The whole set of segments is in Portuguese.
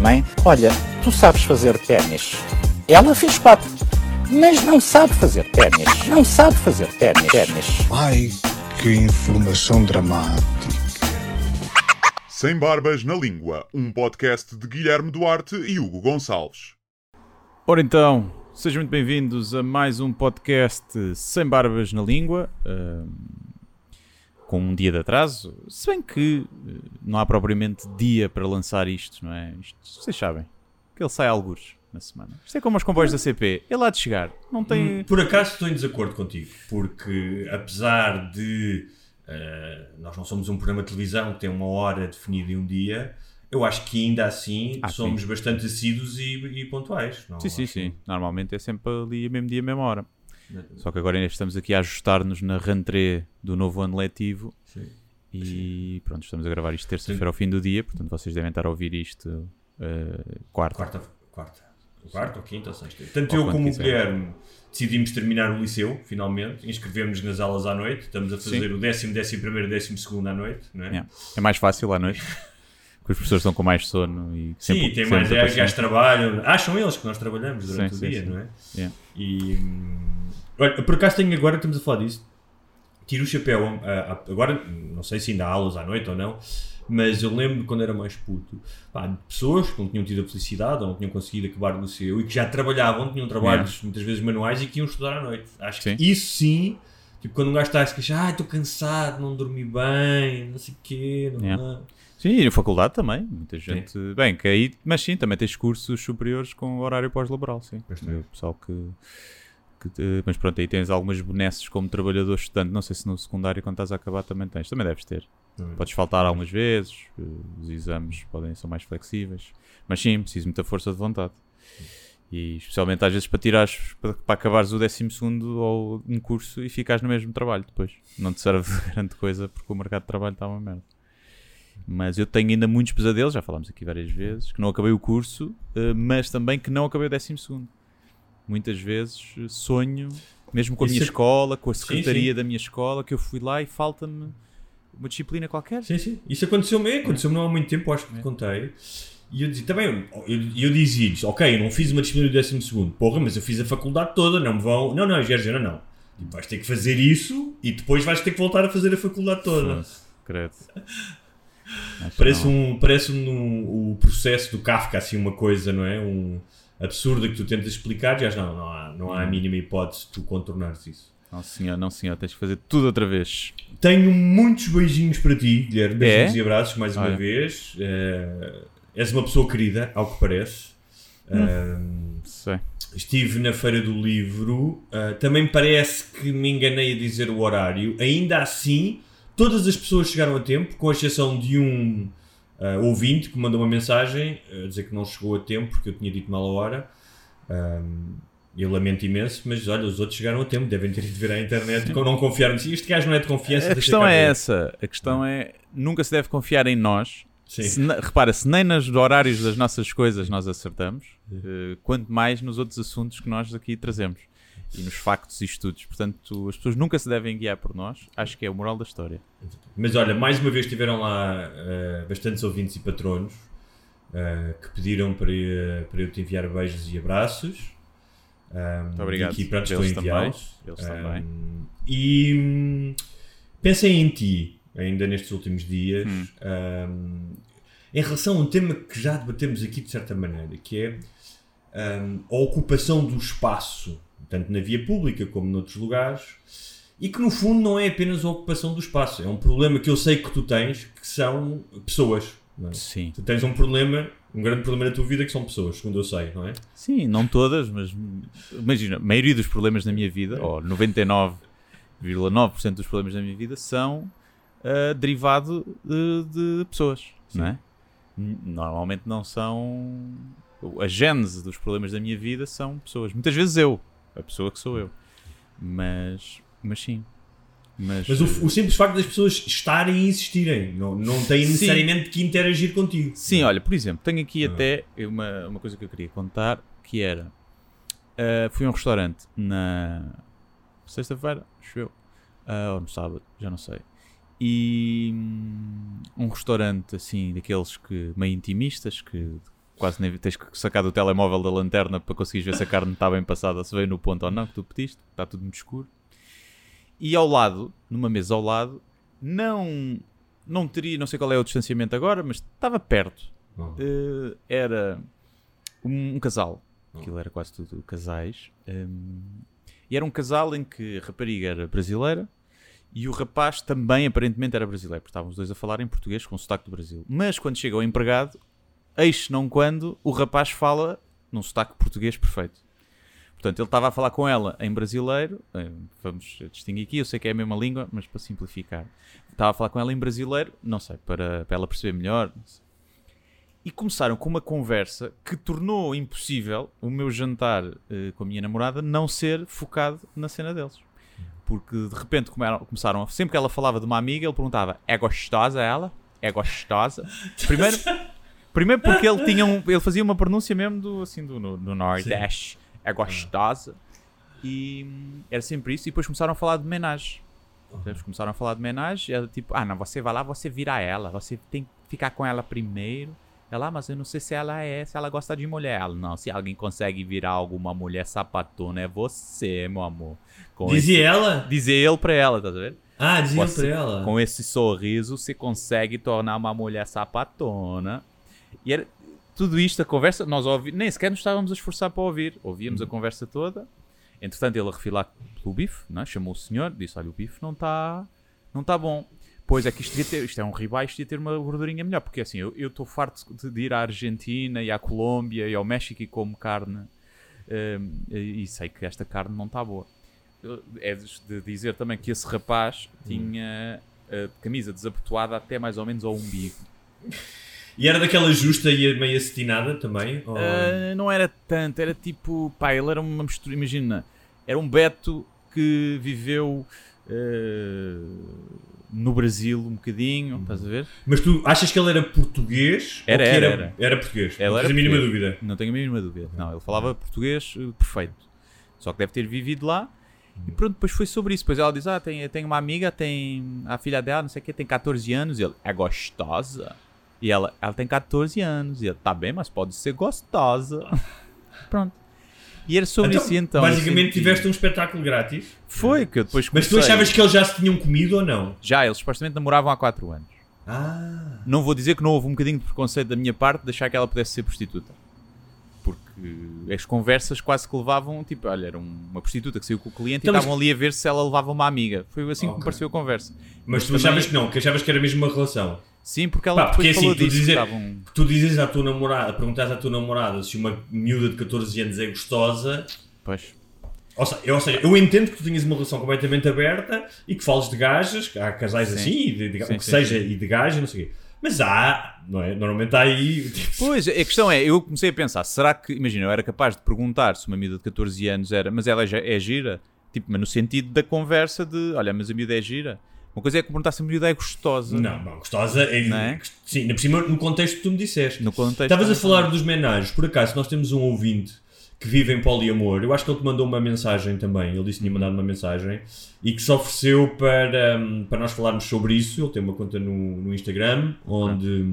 Mãe, olha, tu sabes fazer ténis. Ela fez quatro, mas não sabe fazer ténis. Não sabe fazer ténis. ténis. Ai, que informação dramática. Sem Barbas na Língua, um podcast de Guilherme Duarte e Hugo Gonçalves. Ora então, sejam muito bem-vindos a mais um podcast Sem Barbas na Língua, ahm, com um dia de atraso, se bem que eh, não há propriamente dia para lançar isto, não é? Isto, vocês sabem, que ele sai algures na semana. Isto é como os comboios da CP, ele há de chegar, não tem... Por acaso estou em desacordo contigo, porque apesar de eh, nós não somos um programa de televisão que tem uma hora definida e um dia, eu acho que ainda assim Ah, somos sim. bastante assíduos e, e pontuais. Não Sim, sim, acho- sim, normalmente é sempre ali, mesmo dia, mesma hora. Só que agora ainda estamos aqui a ajustar-nos na rentrée do novo ano letivo Sim. e pronto, estamos a gravar isto terça-feira ao fim do dia, portanto vocês devem estar a ouvir isto eh, quarta. Quarta, quarta, quarta ou quinta ou sexta. Tanto Ou eu como o. Guilherme decidimos terminar o liceu, finalmente, inscrevemos nas aulas à noite, estamos a fazer Sim. o décimo, décimo primeiro, décimo segundo à noite, não é? Yeah. É mais fácil à noite, porque os professores estão com mais sono e Sim, sempre, tem sempre mais é, gajos trabalham, acham eles que nós trabalhamos durante Sim, o sim, dia, sim. não é? Yeah. E olha, por acaso tenho agora, estamos a falar disso, tiro o chapéu, agora não sei se ainda há aulas à noite ou não, mas eu lembro quando era mais puto, pá, de pessoas que não tinham tido a felicidade ou não tinham conseguido acabar o liceu e que já trabalhavam, tinham trabalhos muitas vezes manuais e que iam estudar à noite. Acho Sim. que isso sim, tipo quando um gajo está a se queixar, ah, estou cansado, não dormi bem, não sei o quê, não, Yeah. não. Sim, e na faculdade também, muita gente. Bem, que aí, mas sim, também tens cursos superiores com horário pós-laboral, sim. O pessoal que. que mas pronto, aí tens algumas benesses como trabalhador estudante. Não sei se no secundário, quando estás a acabar, também tens. Também deves ter. Também. Podes faltar algumas vezes, eh, os exames podem ser mais flexíveis. Mas sim, preciso muita força de vontade. E especialmente às vezes para tirares, para, para acabares o 12 ou um curso e ficares no mesmo trabalho depois. Não te serve de grande coisa porque o mercado de trabalho está uma merda. Mas eu tenho ainda muitos pesadelos, já falámos aqui várias vezes, que não acabei o curso, eh, mas também que não acabei o 12 Muitas vezes eh, sonho, mesmo com a Isso minha é- escola, com a Sim, secretaria sim. da minha escola, que eu fui lá e falta-me uma disciplina qualquer. Sim, sim. Isso aconteceu-me, aconteceu-me não há muito tempo, acho que te contei. E eu dizia, também, eu, eu dizia-lhes, ok, eu não fiz uma disciplina do 12 porra, mas eu fiz a faculdade toda, não me vão. Não, não, disseram, não, não. Tipo, vais ter que fazer isso e depois vais ter que voltar a fazer a faculdade toda. Foda-se, Credo. Parece, um, parece um, o processo do Kafka, assim, uma coisa, não é? Um absurda que tu tentas explicar, já não, não há, não Hum. há a mínima hipótese de tu contornares isso. Não senhor, não senhor, tens que fazer tudo outra vez. Tenho muitos beijinhos para ti, Guilherme. Beijinhos É? e abraços mais uma Olha. vez. Eh, és uma pessoa querida, ao que parece. Eh, Sei. estive na Feira do Livro. eh, também parece que me enganei a dizer o horário. Ainda assim, todas as pessoas chegaram a tempo, com exceção de um eh, ouvinte que mandou uma mensagem a dizer que não chegou a tempo porque eu tinha dito mal a hora. Um, eu lamento imenso, mas olha, os outros chegaram a tempo, devem ter ido ver à internet, não confiaram. Este gajo não é de confiança. A questão é essa. A questão é, nunca se deve confiar em nós. Se repara, se nem nos horários das nossas coisas nós acertamos, eh, quanto mais nos outros assuntos que nós aqui trazemos. E nos factos e estudos. Portanto, as pessoas nunca se devem guiar por nós. Acho que é o moral da história. Mas olha, mais uma vez tiveram lá eh, bastantes ouvintes e patronos eh, que pediram para, eu- para eu te enviar beijos e abraços. Um, Muito obrigado. E aqui, pronto, Eles também. Eles Um, também. E hum, pensem em ti, ainda nestes últimos dias, Hum. um, em relação a um tema que já debatemos aqui de certa maneira, que é a ocupação do espaço, tanto na via pública como noutros lugares, e que no fundo não é apenas a ocupação do espaço, é um problema que eu sei que tu tens, que são pessoas. não é? Sim. Tu tens um problema, um grande problema na tua vida que são pessoas, segundo eu sei, não é? Sim, não todas, mas imagina, a maioria dos problemas da minha vida, ou 99,9% dos problemas da minha vida, são ah, derivado de, de pessoas, não é? Normalmente não são. A gênese dos problemas da minha vida são pessoas. Muitas vezes eu, a pessoa que sou eu. Mas, mas sim. Mas, Mas o, o simples facto das pessoas estarem e existirem, não, não têm Sim. necessariamente que interagir contigo. Sim, olha, por exemplo, tenho aqui Ah. até uma, uma coisa que eu queria contar que era ah, fui a um restaurante na sexta-feira, acho eu, ah, ou no sábado, já não sei. E hum, um restaurante assim, daqueles que meio intimistas, que quase nem tens que sacar do telemóvel da lanterna para conseguires ver se a carne está bem passada, se veio no ponto ou não, que tu pediste, está tudo muito escuro. E ao lado, numa mesa ao lado, não, não teria, não sei qual é o distanciamento agora, mas estava perto. Eh, era um, um casal, aquilo era quase tudo casais, hum, e era um casal em que a rapariga era brasileira e o rapaz também aparentemente era brasileiro, porque estavam os dois a falar em português com sotaque do Brasil. Mas quando chega o empregado, eis não quando o rapaz fala num sotaque português perfeito. Portanto, ele estava a falar com ela em brasileiro, eh, vamos distinguir aqui, eu sei que é a mesma língua, mas para simplificar. Estava a falar com ela em brasileiro, não sei, para, para ela perceber melhor. E começaram com uma conversa que tornou impossível o meu jantar eh, com a minha namorada não ser focado na cena deles. Porque de repente começaram, a- sempre que ela falava de uma amiga, ele perguntava: é gostosa ela? É gostosa? Primeiro, primeiro porque ele, tinha um, ele fazia uma pronúncia mesmo do, assim, do, no, no Nordeste: é gostosa. E hum, era sempre isso. E depois começaram a falar de menagem. Eles começaram a falar de menagem. Era tipo: ah, não, você vai lá, você vira ela. Você tem que ficar com ela primeiro. Ela, ah, mas eu não sei se ela é, se ela gosta de mulher. Ela, não, se alguém consegue virar alguma mulher sapatona, é você, meu amor. Com Dizia esse- ela? Dizia ele pra ela, tá vendo? Ah, dizia Você- para ela. Com esse sorriso, você consegue tornar uma mulher sapatona. E era tudo isto, a conversa, nós ouvi, nem sequer nos estávamos a esforçar para ouvir. Ouvíamos a conversa toda. Entretanto, ele a refilar pelo bife, é? chamou o senhor, disse: Olha, o bife não está não tá bom. Pois é que isto, ter, isto é um ribeye, isto devia ter uma gordurinha melhor. Porque assim, eu estou farto de, de ir à Argentina e à Colômbia e ao México e como carne. hum, e sei que esta carne não está boa. É de dizer também que esse rapaz tinha a camisa desabotoada até mais ou menos ao umbigo. E era daquela justa e meio acetinada também? Ou- Ah, não era tanto, era tipo, pá, ele era uma mistura, imagina, era um Beto que viveu ah, no Brasil um bocadinho, estás a ver? Mas tu achas que ele era português? Era, que era, era, era. português. Ele não era tens a mínima dúvida. Não tenho a mínima dúvida. Não, ele falava português eh, perfeito. Só que deve ter vivido lá. E pronto, depois foi sobre isso. Depois ela diz: Ah, tem, tem uma amiga, tem a filha dela, não sei o que, tem 14 anos. E ele, é gostosa? E ela, ela tem 14 anos. E ele, tá bem, mas pode ser gostosa. pronto. E era sobre isso então. basicamente senti- tiveste um espetáculo grátis. Foi, que eu depois Mas tu comecei- achavas que eles já se tinham comido ou não? Já, eles supostamente namoravam há 4 anos. Ah. Não vou dizer que não houve um bocadinho de preconceito da minha parte de deixar que ela pudesse ser prostituta. Porque as conversas quase que levavam, tipo, olha, era um- uma prostituta que saiu com o cliente Então, e mas- estavam ali a ver se ela levava uma amiga. Foi assim que Ok. me pareceu a conversa. Mas tu também- achavas que não, que achavas que era mesmo uma relação. Sim, porque ela Pá, porque depois assim, falou tu disso. que dizer, estavam- tu dizes à tua namorada, perguntas à tua namorada se uma miúda de 14 anos é gostosa. Pois. Ou seja, eu, ou seja, eu entendo que tu tenhas uma relação completamente aberta e que fales de gajas, que há casais Sim. assim, e de, de- Sim, o que sim, seja, sim. e de gajas, não sei o quê. Mas há, não é? Normalmente há aí. tipo, Pois, a questão é, eu comecei a pensar, será que, imagina, eu era capaz de perguntar se uma miúda de 14 anos era, mas ela já é gira? Tipo, mas no sentido da conversa de, olha, mas a miúda é gira. Uma coisa é que perguntar se a miúda é gostosa. Não, não, gostosa é. Não é? Sim, ainda por cima no contexto que tu me disseste. No contexto. Estavas a falar dos menagens, por acaso nós temos um ouvinte que vive em poliamor. Eu acho que ele te mandou uma mensagem também. Ele disse que tinha mandado uma mensagem e que se ofereceu para, hum, para nós falarmos sobre isso. Ele tem uma conta no, no Instagram onde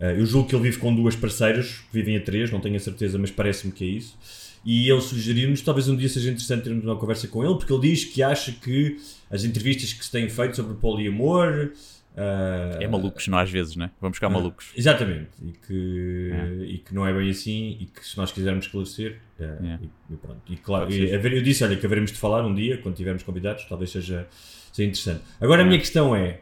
eh, eu julgo que ele vive com duas parceiras, que vivem a três, não tenho a certeza, mas parece-me que é isso. E ele sugeriu-nos, talvez um dia seja interessante termos uma conversa com ele, porque ele diz que acha que as entrevistas que se têm feito sobre poliamor. eh, É malucos, não às vezes, né? Vamos ficar malucos. Exatamente, e que, É. e que não é bem assim, e que se nós quisermos esclarecer, é, É. e, e pronto. E claro, e eu disse, olha, que haveremos de falar um dia, quando tivermos convidados, talvez seja, seja interessante. Agora a É. minha questão é,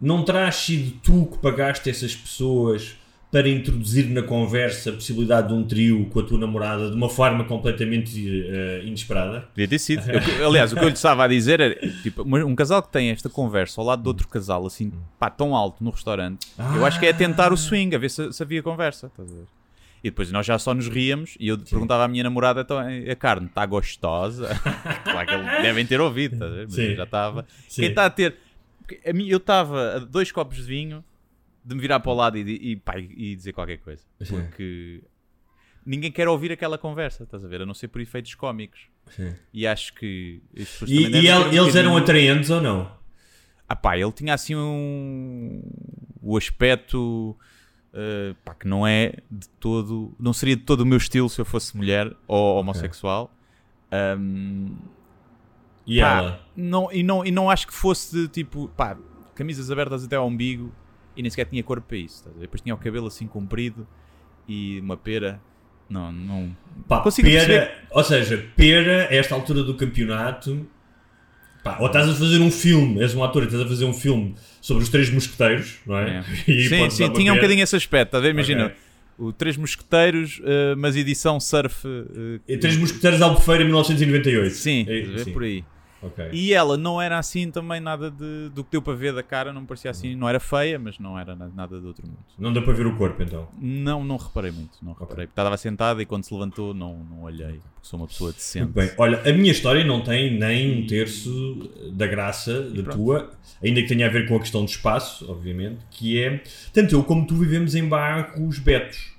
não terás sido tu que pagaste essas pessoas para introduzir na conversa a possibilidade de um trio com a tua namorada de uma forma completamente eh, inesperada? Podia ter sido. Eu- aliás, o que eu lhe estava a dizer era tipo, um casal que tem esta conversa ao lado de outro casal, assim, pá, tão alto no restaurante, eu acho que é tentar o swing, a ver se, se havia conversa. E depois nós já só nos ríamos e eu perguntava à minha namorada: então a carne está gostosa? claro que eles devem ter ouvido, ver? mas já estava. Quem está a ter. eu estava a dois copos de vinho de me virar para o lado e, e, pá, e dizer qualquer coisa. Porque ninguém quer ouvir aquela conversa, estás a ver? A não ser por efeitos cómicos. Sim. E acho que. E, e devem el- ter um eles eram atraentes ou não? Ah pá, ele tinha assim um. O aspecto. eh, pá, que não é de todo. Não seria de todo o meu estilo se eu fosse mulher ou homossexual. Ahm, E pá, ela? Não, e, não, e não acho que fosse de tipo. pá, camisas abertas até ao umbigo e nem sequer tinha cor para isso. ver? Depois tinha o cabelo assim comprido e uma pera. Não, não. Pá, consigo pera, perceber. ou seja, pera, a esta altura do campeonato, pá, ou estás a fazer um filme, és um ator e estás a fazer um filme sobre os três mosqueteiros, não é? É. Sim, sim, tinha um pera. bocadinho esse aspecto. estás a ver? Imagina. Ok. O Três Mosqueteiros, eh, mas edição surf. E Três mosqueteiros Albufeira 1998. Sim, É, sim. por aí. Ok. E ela não era assim também nada de, do que deu para ver da cara, não parecia assim, não era feia, mas não era na- nada do outro mundo. Não deu para ver o corpo então. Não, não reparei muito, não reparei. Porque Estava sentada e quando se levantou não, não olhei, porque sou uma pessoa decente. Muito bem. Olha, a minha história não tem nem um terço da graça da tua, ainda que tenha a ver com a questão do espaço, obviamente, que é, tanto eu como tu vivemos em bairros betos.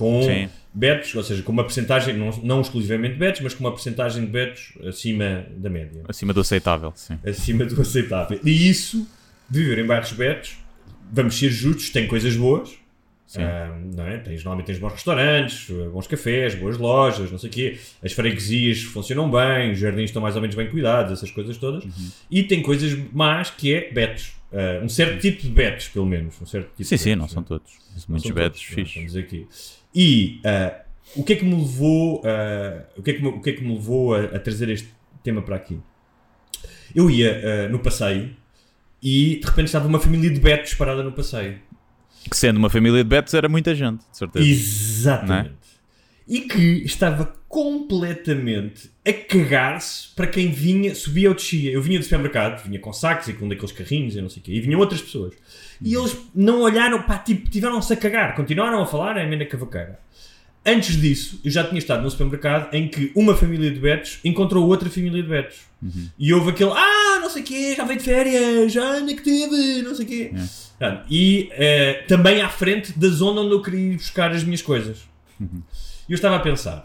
Com Sim. betos, ou seja, com uma percentagem, não, não exclusivamente betos, mas com uma percentagem de betos acima da média. Acima do aceitável, sim. Acima do aceitável. E isso, de viver em bairros betos, vamos ser justos, tem coisas boas. Sim. Ah, não é? tens, normalmente tens bons restaurantes, bons cafés, boas lojas, não sei o quê. As freguesias funcionam bem, os jardins estão mais ou menos bem cuidados, essas coisas todas. Uhum. E tem coisas más que é betos. Ah, um certo tipo de betos, pelo menos. Um certo tipo Sim, sim, betos, não né? são todos. Não Muitos betos é? fixos. Aqui. E ah, o que é que me levou, ah, o que é que me, o que é que me levou a, a trazer este tema para aqui? Eu ia no passeio e de repente estava uma família de betos parada no passeio. Que sendo uma família de betos era muita gente, de certeza. Exatamente. E que estava completamente a cagar-se para quem vinha, subia ou descia. Eu vinha do supermercado, vinha com sacos e com um daqueles carrinhos e não sei o quê, e vinham outras pessoas. E eles não olharam, pá, tipo, tiveram-se a cagar, continuaram a falar, é a mena cavaqueira. Antes disso, eu já tinha estado num supermercado em que uma família de betos encontrou outra família de betos. E houve aquele, ah, não sei o quê, já veio de férias, onde é que teve, não sei o quê. Pronto, E eh, também à frente da zona onde eu queria ir buscar as minhas coisas. E eu estava a pensar,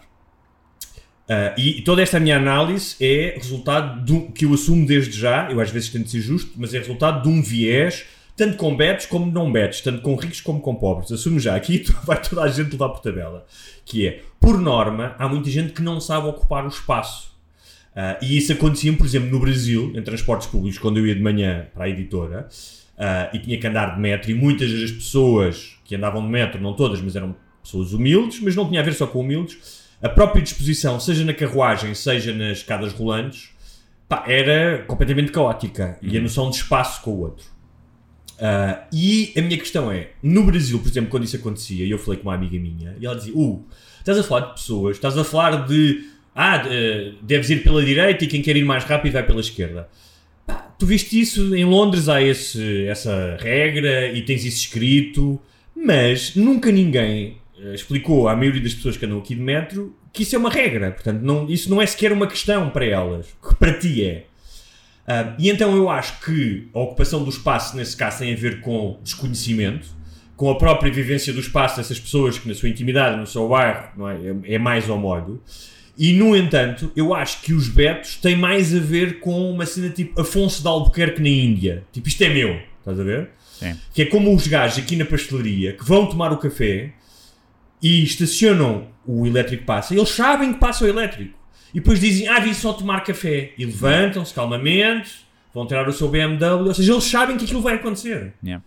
ah, e toda esta minha análise é resultado um- que eu assumo desde já, eu às vezes tento ser justo, mas é resultado de um viés, tanto com betos como não betos, tanto com ricos como com pobres. Assumo já, aqui vai toda a gente levar por tabela. Que é, por norma, há muita gente que não sabe ocupar o espaço. Ah, e isso acontecia, por exemplo, no Brasil, em transportes públicos, quando eu ia de manhã para a editora ah, e tinha que andar de metro, e muitas das pessoas que andavam de metro, não todas, mas eram pessoas humildes, mas não tinha a ver só com humildes, a própria disposição, seja na carruagem, seja nas escadas rolantes, pá, era completamente caótica e a noção de espaço com o outro. Ah, e a minha questão é, no Brasil, por exemplo, quando isso acontecia, e eu falei com uma amiga minha, e ela dizia, uh, estás a falar de pessoas, estás a falar de, ah, de- deves ir pela direita e quem quer ir mais rápido vai pela esquerda. Pá, tu viste isso, em Londres há esse, essa regra e tens isso escrito, mas nunca ninguém explicou à maioria das pessoas que andam aqui de metro que isso é uma regra, portanto, não, isso não é sequer uma questão para elas, que para ti é. Ah, e então eu acho que a ocupação do espaço, nesse caso, tem a ver com desconhecimento, com a própria vivência do espaço dessas pessoas que, na sua intimidade, no seu bairro, não é, é, é mais ao modo. E, no entanto, eu acho que os betos têm mais a ver com uma cena tipo Afonso de Albuquerque na Índia. Tipo, isto é meu, estás a ver? Sim. Que é como os gajos aqui na pastelaria que vão tomar o café e estacionam o elétrico passa. Eles sabem que passa o elétrico. E depois dizem, ah, vim só tomar café. E levantam-se calmamente, vão tirar o seu BMW. Ou seja, eles sabem que aquilo vai acontecer. Yeah.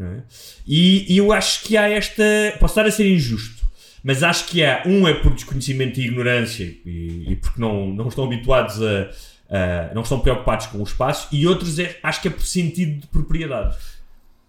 É? E, e eu acho que há esta. Posso estar a ser injusto, mas acho que há. Um é por desconhecimento e ignorância e, e porque não, não estão habituados a, a- não estão preocupados com o espaço, e outros é, acho que é por sentido de propriedade.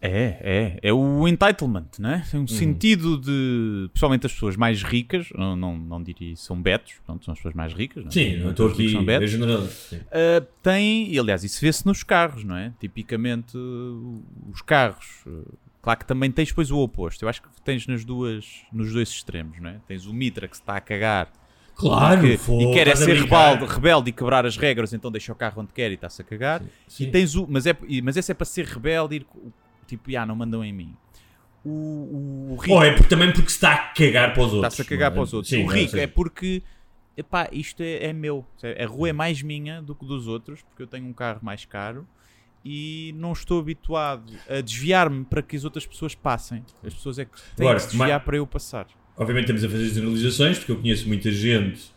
É, é. É o entitlement, né? Tem um sentido de. Principalmente as pessoas mais ricas, não, não, não diria são betos, pronto, são as pessoas mais ricas. Não? Sim, não estou aqui são betos. Sim. Uh, tem, e aliás, isso vê-se nos carros, não é? Tipicamente, uh, os carros. uh, claro que também tens depois o oposto. Eu acho que tens nas duas, nos dois extremos, não é? Tens o Mitra que se está a cagar Claro, que- e quer é ser rebelde, rebelde e quebrar as regras, então deixa o carro onde quer e está-se a cagar. Sim. E tens o, mas, é, mas esse é para ser rebelde e ir tipo, ah, não mandam em mim. O, o, o rico Ou é porque, também porque se está a cagar para os outros. está-se a cagar é? para os outros. Sim, o não, rico sim. é porque epá, isto é, é meu. A rua é mais minha do que dos outros, porque eu tenho um carro mais caro e não estou habituado a desviar-me para que as outras pessoas passem. As pessoas é que têm Agora, que se desviar ma- para eu passar. Obviamente estamos a fazer generalizações, porque eu conheço muita gente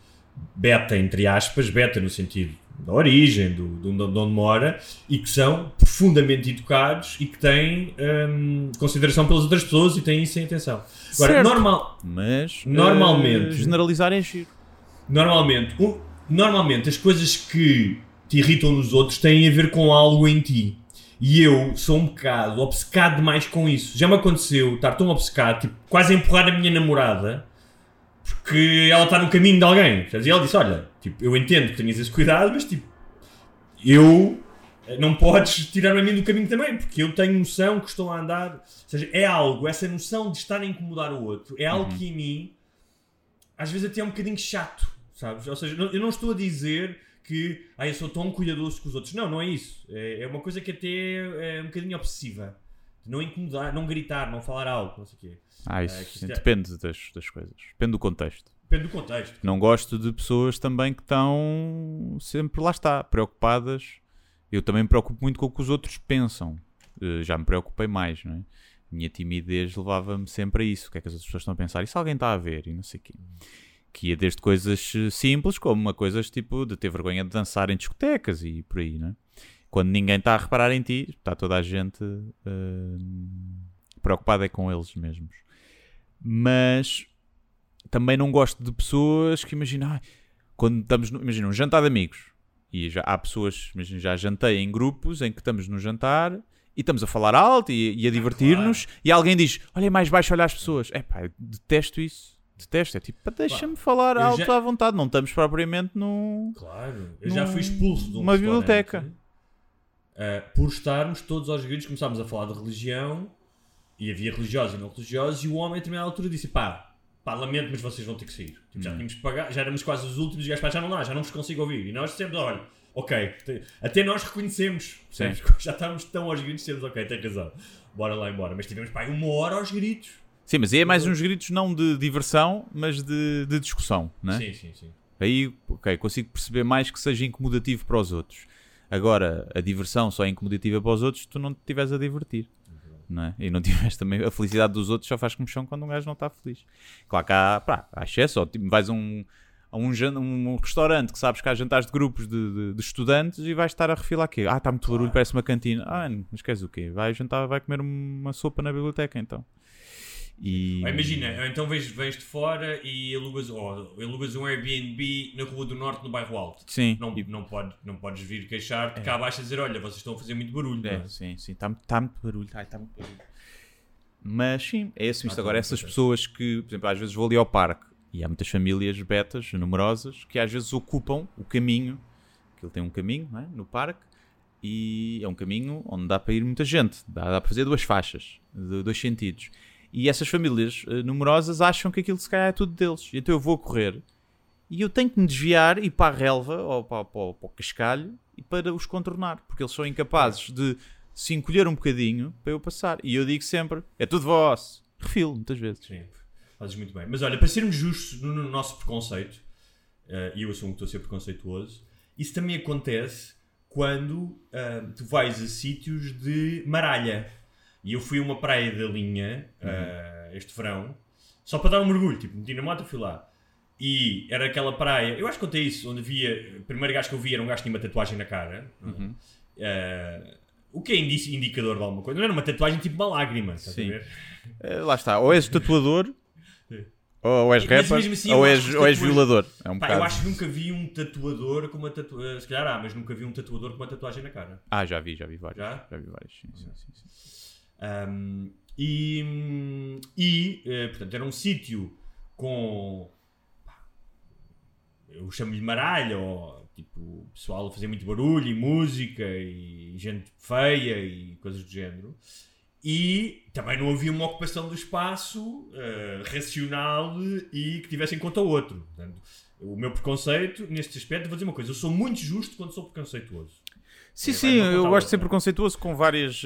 beta, entre aspas, beta no sentido da origem, do, do, de onde mora, e que são profundamente educados e que têm hum, consideração pelas outras pessoas e têm isso em atenção. Agora, Certo. normal, Mas Normalmente- eh, generalizar é giro. normalmente, o- normalmente as coisas que te irritam nos outros têm a ver com algo em ti. E eu sou um bocado obcecado demais com isso. Já me aconteceu estar tão obcecado, tipo, quase a empurrar a minha namorada porque ela está no caminho de alguém. E ela disse: Olha, tipo, eu entendo que tenhas esse cuidado, mas tipo, eu eh, não podes tirar-me a mim do caminho também, porque eu tenho noção que estou a andar. Ou seja, é algo, essa noção de estar a incomodar o outro, é algo que em mim às vezes até é um bocadinho chato, sabes? Ou seja, eu não estou a dizer que ah, eu sou tão cuidadoso com os outros. Não, não é isso. É, é uma coisa que até é um bocadinho obsessiva. Não incomodar, não gritar, não falar alto, não sei o quê. Ah, isso É, é- depende das, das coisas. Depende do contexto. Depende do contexto. Não gosto de pessoas também que estão sempre lá está, preocupadas. Eu também me preocupo muito com o que os outros pensam. Eh, Já me preocupei mais, não é? Minha timidez levava-me sempre a isso. O que é que as outras pessoas estão a pensar? E se alguém está a ver? E não sei o quê. Que ia desde coisas eh, simples, como uma coisas tipo de ter vergonha de dançar em discotecas e por aí, não é? Quando ninguém está a reparar em ti, está toda a gente eh, preocupada é com eles mesmos. Mas também não gosto de pessoas que imaginam, "Ai, quando estamos, no, imagina, um jantar de amigos e já há pessoas, imagina, já jantei em grupos em que estamos no jantar e estamos a falar alto e, e a divertir-nos e alguém diz, olha é mais baixo, olha as pessoas. É pá, detesto isso. Detesto. É tipo, "Pá, deixa-me falar eu alto já- à vontade. Não estamos propriamente num. Claro. Eu já Num- fui expulso de um uma biblioteca. eh, por estarmos todos aos gritos, começámos a falar de religião e havia religiosos e não religiosos, e o homem a determinada altura disse: pá, pá, lamento, mas vocês vão ter que sair. Tipo, Hum. já tínhamos que pagar, já éramos quase os últimos, e os gajos, já não dá, já não vos consigo ouvir. E nós dissemos: olha, ok, até nós reconhecemos, percebes? já estávamos tão aos gritos, dissemos: ok, tem razão, bora lá embora. Mas tivemos, pá, uma hora aos gritos. Sim, mas aí é mais uns gritos não de diversão, mas de, de discussão, não é? Sim, sim, sim. Aí, ok, consigo perceber mais que seja incomodativo para os outros. Agora, a diversão só é incomodativa para os outros se tu não te estiveres a divertir. Não é? E não tiveres também a felicidade dos outros só faz comichão quando um gajo não está feliz. Claro que há, pá, há excesso. Ou, tipo, vais a um, a um, um restaurante que sabes que há jantares de grupos de, de- de estudantes e vais estar a refilar aqui. Ah, está muito barulho, parece uma cantina. Ah, mas queres o quê? Vai jantar, vai comer uma sopa na biblioteca então. E... Imagina, então vens, vens de fora e alugas, ou alugas um Airbnb na Rua do Norte, no bairro Alto. Sim. Não, E- não, pode, não podes vir queixar-te cá abaixo a dizer: olha, vocês estão a fazer muito barulho. É, é? sim, sim, está tá muito barulho. Ai, tá muito barulho. Mas sim, é assim isto. Ah, Agora, essas ok. pessoas que, por exemplo, às vezes vou ali ao parque e há muitas famílias betas, numerosas, que às vezes ocupam o caminho, que ele tem um caminho é? no parque, e é um caminho onde dá para ir muita gente, dá, dá para fazer duas faixas, de dois sentidos. E essas famílias eh, numerosas acham que aquilo se calhar é tudo deles. Então eu vou correr e eu tenho que me desviar e ir para a relva ou para, para para o cascalho e para os contornar, porque eles são incapazes de se encolher um bocadinho para eu passar. E eu digo sempre: é tudo vosso. Refilo, muitas vezes. Sim, fazes muito bem. Mas olha, para sermos justos no, no nosso preconceito, eh, e eu assumo que estou a ser preconceituoso, isso também acontece quando ah, tu vais a sítios de maralha. E eu fui a uma praia da linha ah, este verão, só para dar um mergulho, tipo, meti na moto e fui lá. E era aquela praia, eu acho que contei isso, onde havia, o primeiro gajo que eu vi era um gajo que tinha uma tatuagem na cara. Ah, o que é indicador de alguma coisa? Não era uma tatuagem tipo uma lágrima, estás Sim. a ver? Eh, lá está. Ou és tatuador, ou és rapper, assim, ou és, ou és violador. É um Pá, bocado. eu acho que nunca vi um tatuador com uma tatuagem. Se calhar há, mas nunca vi um tatuador com uma tatuagem na cara. Ah, já vi, já vi vários. Já? vi vários. Sim, sim, sim, sim. Um, e, e eh, portanto, era um sítio com. Eu chamo-lhe maralha, ou tipo, pessoal a fazer muito barulho e música e gente feia e coisas do género. E também não havia uma ocupação do espaço eh, racional e que tivesse em conta o outro. Portanto, o meu preconceito, neste aspecto, vou dizer uma coisa: eu sou muito justo quando sou preconceituoso. Sim, sim, eu gosto de ser preconceituoso com várias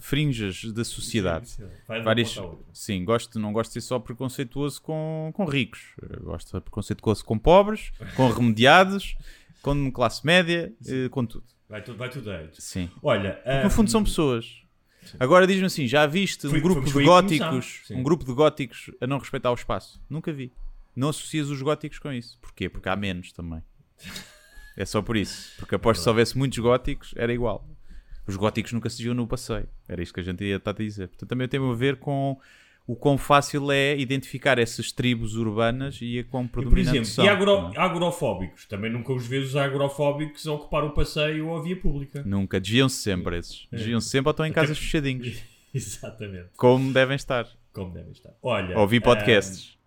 fringes da sociedade. Sim, sim, Várias, sim, gosto, não gosto de ser só preconceituoso com, com ricos. Eu gosto de ser preconceituoso com pobres, com remediados, com classe média, eh, com tudo. Vai tudo, vai tudo aí. Sim. Olha, Porque no fundo são pessoas. Agora diz-me assim, já viste um grupo fomos- de góticos, sim. um grupo de góticos a não respeitar o espaço? Nunca vi. Não associas os góticos com isso. Porquê? Porque há menos também. É só por isso. Porque aposto que se houvesse muitos góticos, era igual. Os góticos nunca se viam no passeio. Era isto que a gente ia estar a dizer. Portanto, também tem a ver com o quão fácil é identificar essas tribos urbanas e a quão E, por exemplo, são. e agro, é? agrofóbicos? Também nunca os vês os agrofóbicos a ocupar o passeio ou a via pública. Nunca. Desviam-se sempre esses. É. Desviam-se sempre ou estão em casas fechadinhos. Exatamente. Como devem estar. Como devem estar. Olha, Ouvir podcasts. ah,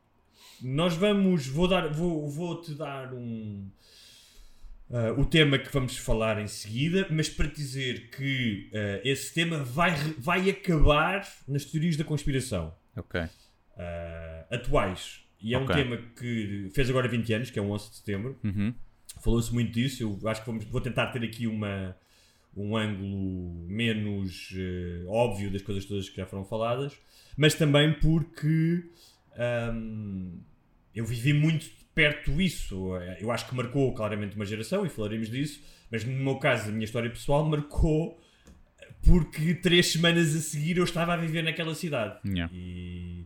nós vamos. Vou dar, vou, vou-te dar um. Ah, o tema que vamos falar em seguida, mas para dizer que ah, esse tema vai, vai acabar nas teorias da conspiração Ok. ah, atuais. E é Ok. um tema que fez agora 20 anos, que é o 11 de setembro. Uhum. Falou-se muito disso. Eu acho que vamos, vou tentar ter aqui uma, um ângulo menos eh, óbvio das coisas todas que já foram faladas, mas também porque ahm, eu vivi muito perto isso. Eu acho que marcou claramente uma geração e falaremos disso, mas no meu caso, a minha história pessoal marcou porque três semanas a seguir eu estava a viver naquela cidade. Yeah. E,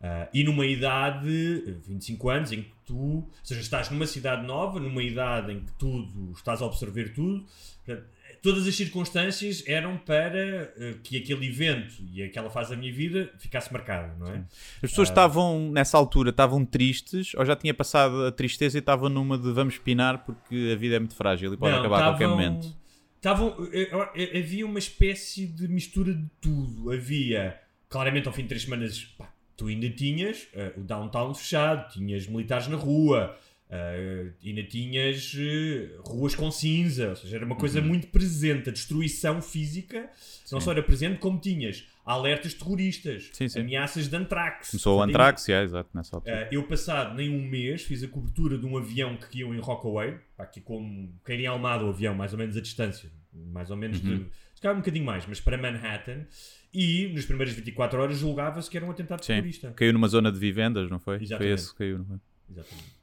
ah, e numa idade, eh, 25 anos, em que tu, ou seja, estás numa cidade nova, numa idade em que tudo, estás a observar tudo, portanto, todas as circunstâncias eram para eh, que aquele evento e aquela fase da minha vida ficasse marcada, não é? As pessoas estavam, nessa altura, estavam tristes ou já tinha passado a tristeza e estavam numa de vamos pinar porque a vida é muito frágil e pode Não, acabar a qualquer estavam- momento. estavam- eh, eh, havia uma espécie de mistura de tudo. Havia, claramente, ao fim de três semanas, pá, tu ainda tinhas eh, o downtown fechado, tinhas militares na rua, eh, ainda tinhas eh, ruas com cinza, ou seja, era uma coisa Uhum. muito presente. A destruição física não só era presente, como tinhas alertas terroristas, Sim, sim. ameaças de antrax. Começou o Antrax, yeah, exato, nessa altura. Uh, eu, passado nem um mês, fiz a cobertura de um avião que caiu em Rockaway, aqui como cair em Almada o avião, mais ou menos a distância, mais ou menos Uhum. de. Se calhar um bocadinho mais, mas para Manhattan. E nas primeiras 24 horas julgava-se que era um atentado Sim. terrorista. Caiu numa zona de vivendas, não foi? Foi Exatamente. esse que caiu, não foi? Exatamente.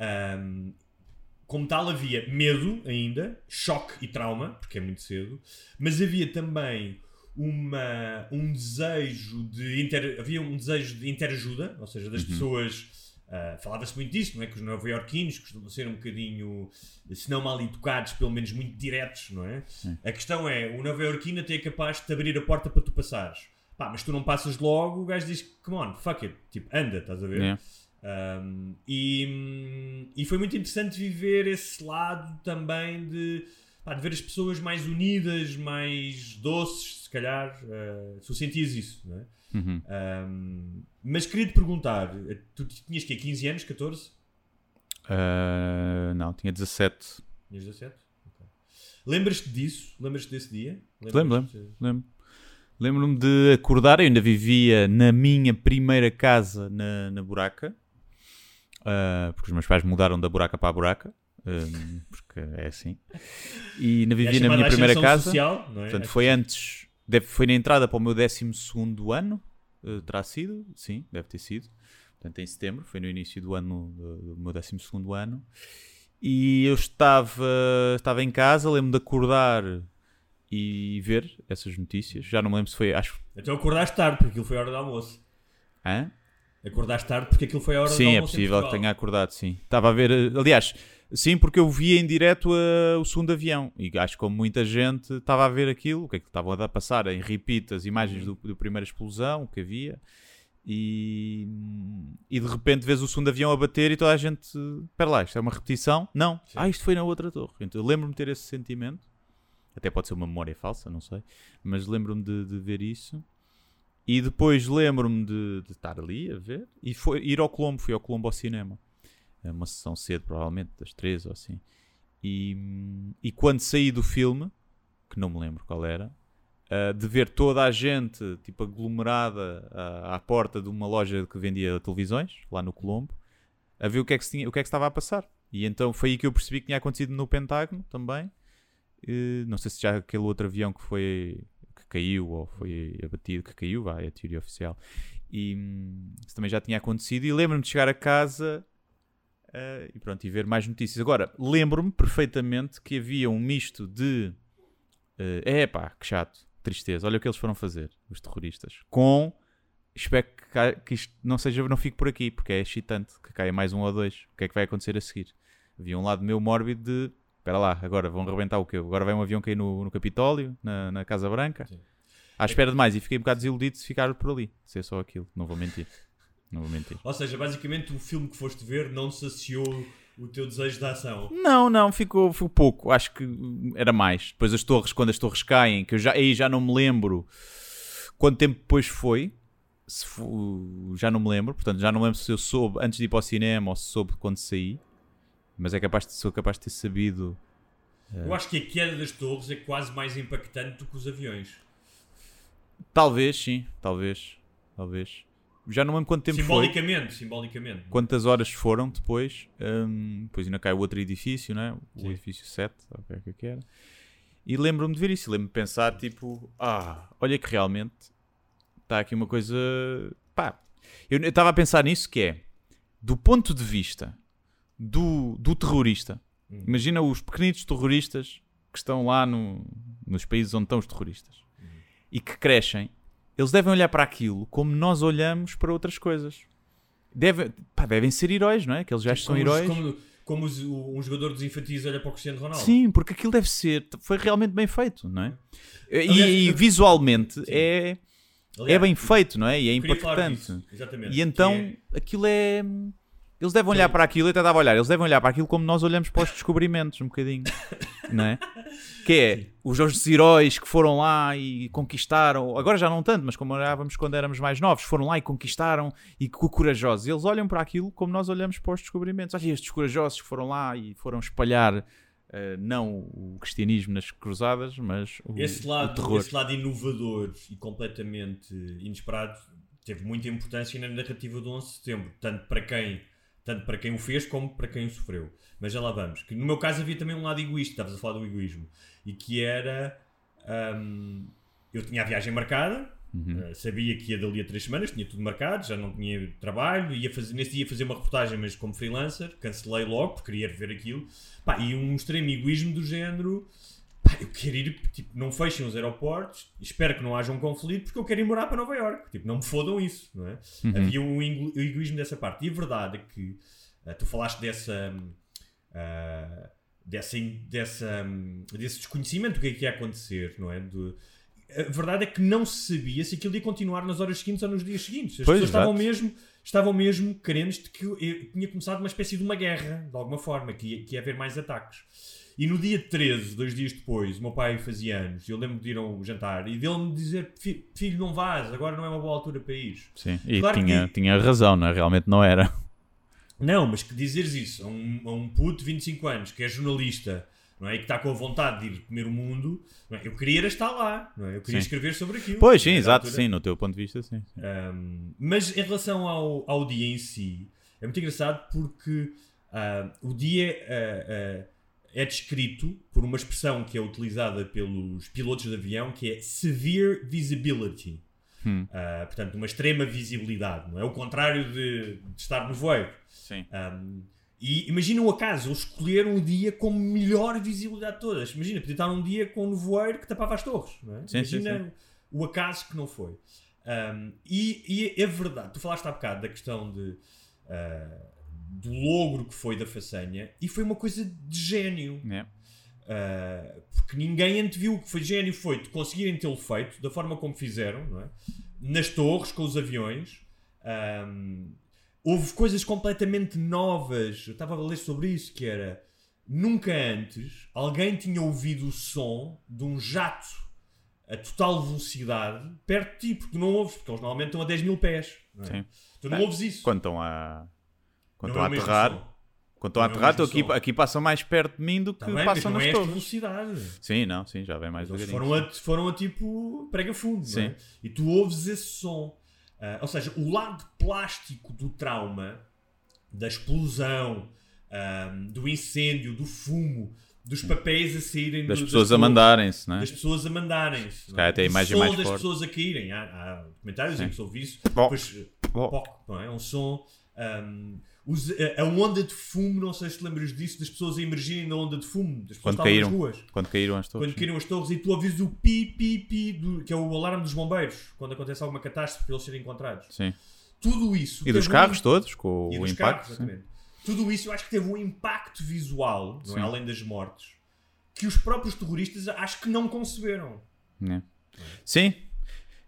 Um, como tal, havia medo ainda, choque e trauma, porque é muito cedo, mas havia também uma, um desejo de inter, havia um desejo de interajuda, ou seja, das pessoas. ah, Falava-se muito disso, não é? Que os nova-iorquinos costumam ser um bocadinho, se não mal educados, pelo menos muito diretos, não é? A questão é: o nova-iorquino até é capaz de te abrir a porta para tu passares. Pá, mas tu não passas logo, o gajo diz: come on, fuck it, tipo, anda, estás a ver? Yeah. Um, e, e foi muito interessante viver esse lado também de, pá, de ver as pessoas mais unidas, mais doces, se calhar. Uh, se tu sentias isso, não é? Uhum. Um, mas queria te perguntar: tu tinhas que 15 anos, 14? Ah, não, tinha 17. Tinhas 17? Ok. Lembras-te disso? Lembras-te desse dia? Lembro, Lembro. Lembro-me de acordar, eu ainda vivia na minha primeira casa na, na Buraca, Ah, porque os meus pais mudaram da Buraca para a Buraca, ah, porque é assim. E ainda É a vivia na minha primeira casa. social, é? Portanto, foi antes, deve, foi na entrada para o meu 12 ano, eh, terá sido, sim, deve ter sido. Portanto, em setembro, foi no início do ano, do, do meu 12 ano. E eu estava, estava em casa, lembro-me de acordar e ver essas notícias. Já não me lembro se foi, acho. Então acordaste tarde, porque aquilo foi a hora do almoço. Hã? Acordaste tarde porque aquilo foi a hora Sim, é possível que tenha acordado, sim. Estava a ver, eh, aliás, sim, porque eu via em direto eh, o segundo avião e acho que como muita gente estava a ver aquilo, o que é que estavam a passar em repeat as imagens do, do primeira explosão que havia e, e de repente vês o segundo avião a bater e toda a gente, espera lá, isto é uma repetição? Não, ah, isto foi na outra torre. Então eu lembro-me de ter esse sentimento. Até pode ser uma memória falsa, não sei. Mas lembro-me de, de ver isso. E depois lembro-me de, de estar ali a ver. E foi, ir ao Colombo, fui ao Colombo ao cinema. É uma sessão cedo, provavelmente, das três ou assim. E, e quando saí do filme, que não me lembro qual era, uh, de ver toda a gente tipo aglomerada uh, à porta de uma loja que vendia televisões, lá no Colombo, a ver o que, é que tinha, o que é que estava a passar. E então foi aí que eu percebi que tinha acontecido no Pentágono também. Uh, não sei se já aquele outro avião que foi caiu ou foi abatido, que caiu, vai, é a teoria oficial. E hum, isso também já tinha acontecido. E lembro-me de chegar a casa Uh, e pronto, e ver mais notícias. Agora, lembro-me perfeitamente que havia um misto de uh, pá, que chato, tristeza, olha o que eles foram fazer, os terroristas, com espero que, que isto não seja, não fique por aqui, porque é excitante que caia mais um ou dois. O que é que vai acontecer a seguir? Havia um lado meu mórbido de espera lá, agora vão arrebentar o quê? Agora vai um avião cair no, no Capitólio, na, na Casa Branca. Sim. À espera de mais, e fiquei um bocado desiludido se ficar por ali, se é só aquilo, não vou mentir. Não vou mentir. Ou seja, basicamente o filme que foste ver não saciou o teu desejo de ação. Não, não, ficou, ficou pouco. Acho que era mais. Depois as torres, quando as torres caem, que eu já, aí já não me lembro quanto tempo depois foi. Já não me lembro. Portanto, já não me lembro se eu soube antes de ir para o cinema ou se soube quando saí. Mas é capaz de, sou capaz de ter sabido. Uh... Eu acho que a queda das torres é quase mais impactante do que os aviões. Talvez, sim. Talvez. Talvez já não lembro quanto tempo simbolicamente, foi. Simbolicamente, Quantas horas foram depois. Um, depois ainda cai o outro edifício, né? o Sim. edifício 7, o que é que era. E lembro-me de ver isso. Lembro-me de pensar, tipo, ah, olha que realmente está aqui uma coisa. Pá, eu estava a pensar nisso que é, do ponto de vista do, do terrorista, hum. imagina os pequenitos terroristas que estão lá no, nos países onde estão os terroristas hum. e que crescem eles devem olhar para aquilo como nós olhamos para outras coisas. Deve, pá, devem ser heróis, não é? Que eles já são heróis. Como, como os, um jogador dos infantis olha para o Cristiano Ronaldo. Sim, porque aquilo deve ser. Foi realmente bem feito, não é? Aliás, e, e, visualmente é, Aliás, é bem feito, não é? E é impactante. Exatamente. E então é... aquilo é. Eles devem olhar para aquilo, eu até estava a olhar, eles devem olhar para aquilo como nós olhamos para os descobrimentos, um bocadinho. não é? Que é os, os heróis que foram lá e conquistaram, agora já não tanto, mas como olhávamos quando éramos mais novos, foram lá e conquistaram e corajosos. Eles olham para aquilo como nós olhamos para os descobrimentos. Olha, estes corajosos que foram lá e foram espalhar. Uh, não o cristianismo nas cruzadas, mas o, esse lado, o terror. Esse lado inovador e completamente inesperado teve muita importância na narrativa do 11 de setembro, tanto para quem tanto para quem o fez como para quem o sofreu. Mas já lá vamos. Que no meu caso havia também um lado egoísta, estavas a falar do egoísmo, e que era. Um, eu tinha a viagem marcada, uhum. uh, sabia que ia dali a três semanas, tinha tudo marcado, já não tinha trabalho, ia fazer, nesse dia ia fazer uma reportagem, mas como freelancer, cancelei logo porque queria ver aquilo. Pá, e um extremo egoísmo do género pá, eu quero ir, tipo, não fechem os aeroportos, espero que não haja um conflito, porque eu quero ir morar para Nova York. Tipo, não me fodam isso, não é? Uhum. Havia um egoísmo dessa parte. E a verdade é que uh, tu falaste dessa. Uh, dessa, dessa, um, desse desconhecimento do que é que ia acontecer, não é? De, a verdade é que não se sabia se aquilo ia continuar nas horas seguintes ou nos dias seguintes. As pois, pessoas estavam mesmo, estavam mesmo crentes de que tinha começado uma espécie de uma guerra, de alguma forma, que ia, que ia haver mais ataques. E no dia 13, dois dias depois, o meu pai fazia anos, eu lembro de ir ao jantar e dele me dizer: Filho, não vás, agora não é uma boa altura para ir. Sim, e claro tinha, que... tinha razão, não é? Realmente não era. Não, mas que dizeres isso a um, a um puto de 25 anos que é jornalista não é? e que está com a vontade de ir comer o mundo, é? eu queria estar lá, não é? eu queria sim. escrever sobre aquilo. Pois, sim, exato, sim, no teu ponto de vista, sim. sim. Um, mas em relação ao, ao dia em si, é muito engraçado porque uh, o dia. Uh, uh, é descrito por uma expressão que é utilizada pelos pilotos de avião que é severe visibility. Hum. Uh, portanto, uma extrema visibilidade, não é? O contrário de, de estar no voeiro. Sim. Um, e imagina o acaso, eles escolheram o dia com melhor visibilidade de todas. Imagina, podia estar um dia com um nevoeiro que tapava as torres. Não é? sim, imagina sim, sim. o acaso que não foi. Um, e, e é verdade, tu falaste há bocado da questão de. Uh, do logro que foi da façanha e foi uma coisa de gênio. É. Uh, porque ninguém anteviu o que foi gênio foi de conseguirem tê-lo feito da forma como fizeram, não é? nas torres, com os aviões. Um, houve coisas completamente novas. Eu estava a ler sobre isso, que era nunca antes alguém tinha ouvido o som de um jato a total velocidade perto de ti, porque tu não ouves, porque eles normalmente estão a 10 mil pés. Não é? Sim. Tu não É, ouves isso. Quando estão a. Quando Não estão é a mesmo aterrar. Quando estão a Não é aterrar, aqui, aqui passam mais perto de mim do que mas passam não nas é velocidade. Sim, não, sim, já vem mais devagarinho. foram a, foram a tipo prega fundo, não é? Sim. E tu ouves esse som. Ah, ou seja, o lado plástico do trauma, da explosão, ah, do incêndio, do fumo, dos papéis a saírem Das do- pessoas a torres, mandarem-se, não é? Das pessoas a mandarem-se. não é? até a O imagem som mais das forte. pessoas a caírem. Há, há documentários Sim. em que se ouve isso. Pó. Depois, pó, não é? É um som. ahm, os- a- a onda de fumo, não sei se te lembras disso, das pessoas a emergirem da onda de fumo, das pessoas Quando caíram, nas ruas quando caíram as torres. quando caíram as torres e tu ouves o pi, pi, pi, do, que é o alarme dos bombeiros, quando acontece alguma catástrofe para eles serem encontrados. Sim. Tudo isso. E dos um- carros todos, com e o impacto. carros. Tudo isso eu acho que teve um impacto visual, é? Além das mortes, que os próprios terroristas acho que não conceberam. É. Sim.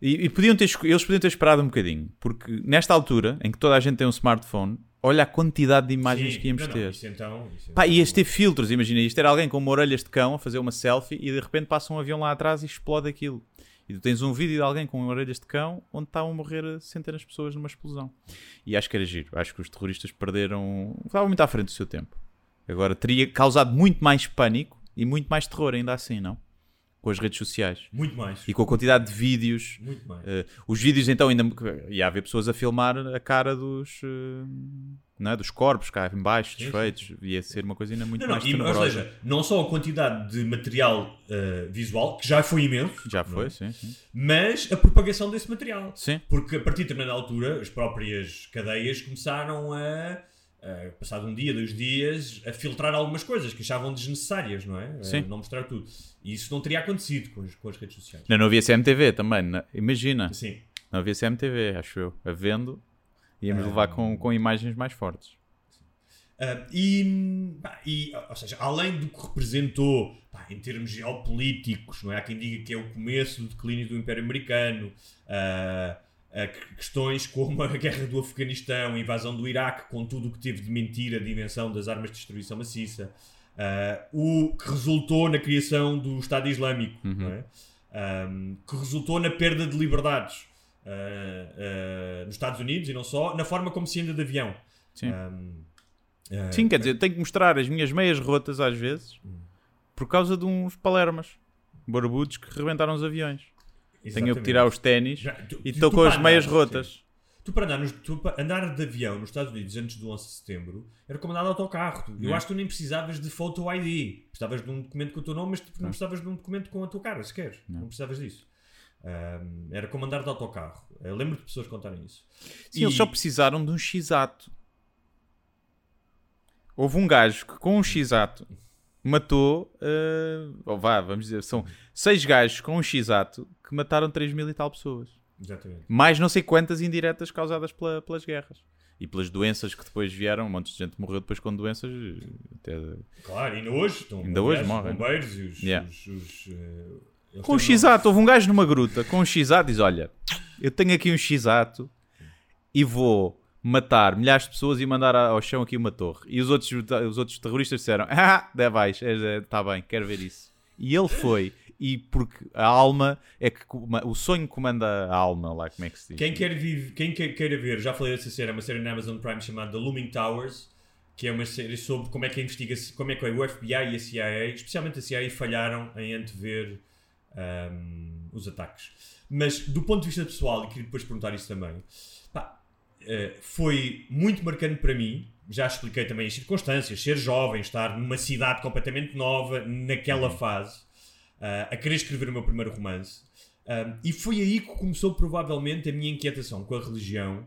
E, e podiam ter, eles podiam ter esperado um bocadinho, porque nesta altura, em que toda a gente tem um smartphone, olha a quantidade de imagens Sim, que íamos não, ter. isso então, isso Pá, então- ias ter filtros, imagina, isto era alguém com uma orelhas de cão a fazer uma selfie e de repente passa um avião lá atrás e explode aquilo. E tu tens um vídeo de alguém com orelhas de cão onde estavam a morrer centenas de pessoas numa explosão. E acho que era giro. Acho que os terroristas perderam. Estavam muito à frente do seu tempo. Agora teria causado muito mais pânico e muito mais terror, ainda assim, não? Com as redes sociais. Muito mais. E com a quantidade de vídeos. Muito mais. Eh, os vídeos, então, ainda. Ia haver pessoas a filmar a cara dos. eh, não é? Dos corpos cá em baixo, Sim, desfeitos. Ia ser uma coisa ainda muito Não, não, mais e, ou seja, não só a quantidade de material eh, visual, que já foi imenso, Já não foi, é? sim, sim. mas a propagação desse material. Sim. Porque a partir de determinada altura, as próprias cadeias começaram a, a, passado um dia, dois dias, a filtrar algumas coisas que achavam desnecessárias, não é? Sim. não mostrar tudo. E isso não teria acontecido com as, com as redes sociais. Não, não havia CMTV também. não- imagina. Sim. Não havia CMTV, acho eu. Havendo, íamos Ah. levar com, com imagens mais fortes. Ah, e, pá, e, ou seja, além do que representou pá, em termos geopolíticos, não é? Há quem diga que é o começo do declínio do Império Americano, ah, que- questões como a guerra do Afeganistão, a invasão do Iraque, com tudo o que teve de mentira, a dimensão das armas de destruição maciça, o que resultou na criação do Estado Islâmico, não é? Ah, que resultou na perda de liberdades ah, ah, nos Estados Unidos e não só, na forma como se anda de avião. Sim. Ah, Sim, quer dizer, tenho que mostrar as minhas meias rotas às vezes por causa de uns palermas barbudos que rebentaram os aviões. Tenho que Exatamente. tirar os ténis e estou com as meias andar, rotas. Tu para andar, nos- tu para andar de avião nos Estados Unidos antes do 11 de setembro era como andar de autocarro. Eu É. acho que tu nem precisavas de photo ID. Precisavas de um documento com o teu nome, mas tu não precisavas de um documento com a tua cara, sequer. Não, precisavas disso. Ahm, era como andar de autocarro. Eu lembro de pessoas contarem isso. Sim, E- eles só precisaram de um X-ato. Houve um gajo que com um X-ato matou, eh, ou vá, vamos dizer, são seis gajos com um X-ato que mataram 3 mil e tal pessoas. Exatamente. Mais não sei quantas indiretas causadas pela- pelas guerras. E pelas doenças que depois vieram, um monte de gente morreu depois com doenças. eh, Até... Claro, ainda hoje estão Ainda hoje morrem. os bombeiros e os. Yeah. os- os, eh, eles Com um X-ato, houve um gajo numa gruta com um X-ato diz: Olha, eu tenho aqui um X-ato e vou matar milhares de pessoas e mandar ao chão aqui uma torre. E os outros, os outros terroristas disseram: Ah, dá vais, está bem, quero ver isso. E ele foi, e porque a alma é que o sonho comanda a alma, lá como é que se diz? Quem, quer vive, quem quer, queira ver, já falei dessa série, é uma série na Amazon Prime chamada The Looming Towers, que é uma série sobre como é que a investiga como é que o FBI e a CIA, especialmente a CIA, falharam em antever ahm, os ataques. Mas do ponto de vista pessoal, e queria depois perguntar isso também, pá, eh, foi muito marcante para mim. Já expliquei também as circunstâncias, ser jovem, estar numa cidade completamente nova, naquela fase, ah, a querer escrever o meu primeiro romance. Um, e foi aí que começou provavelmente a minha inquietação com a religião,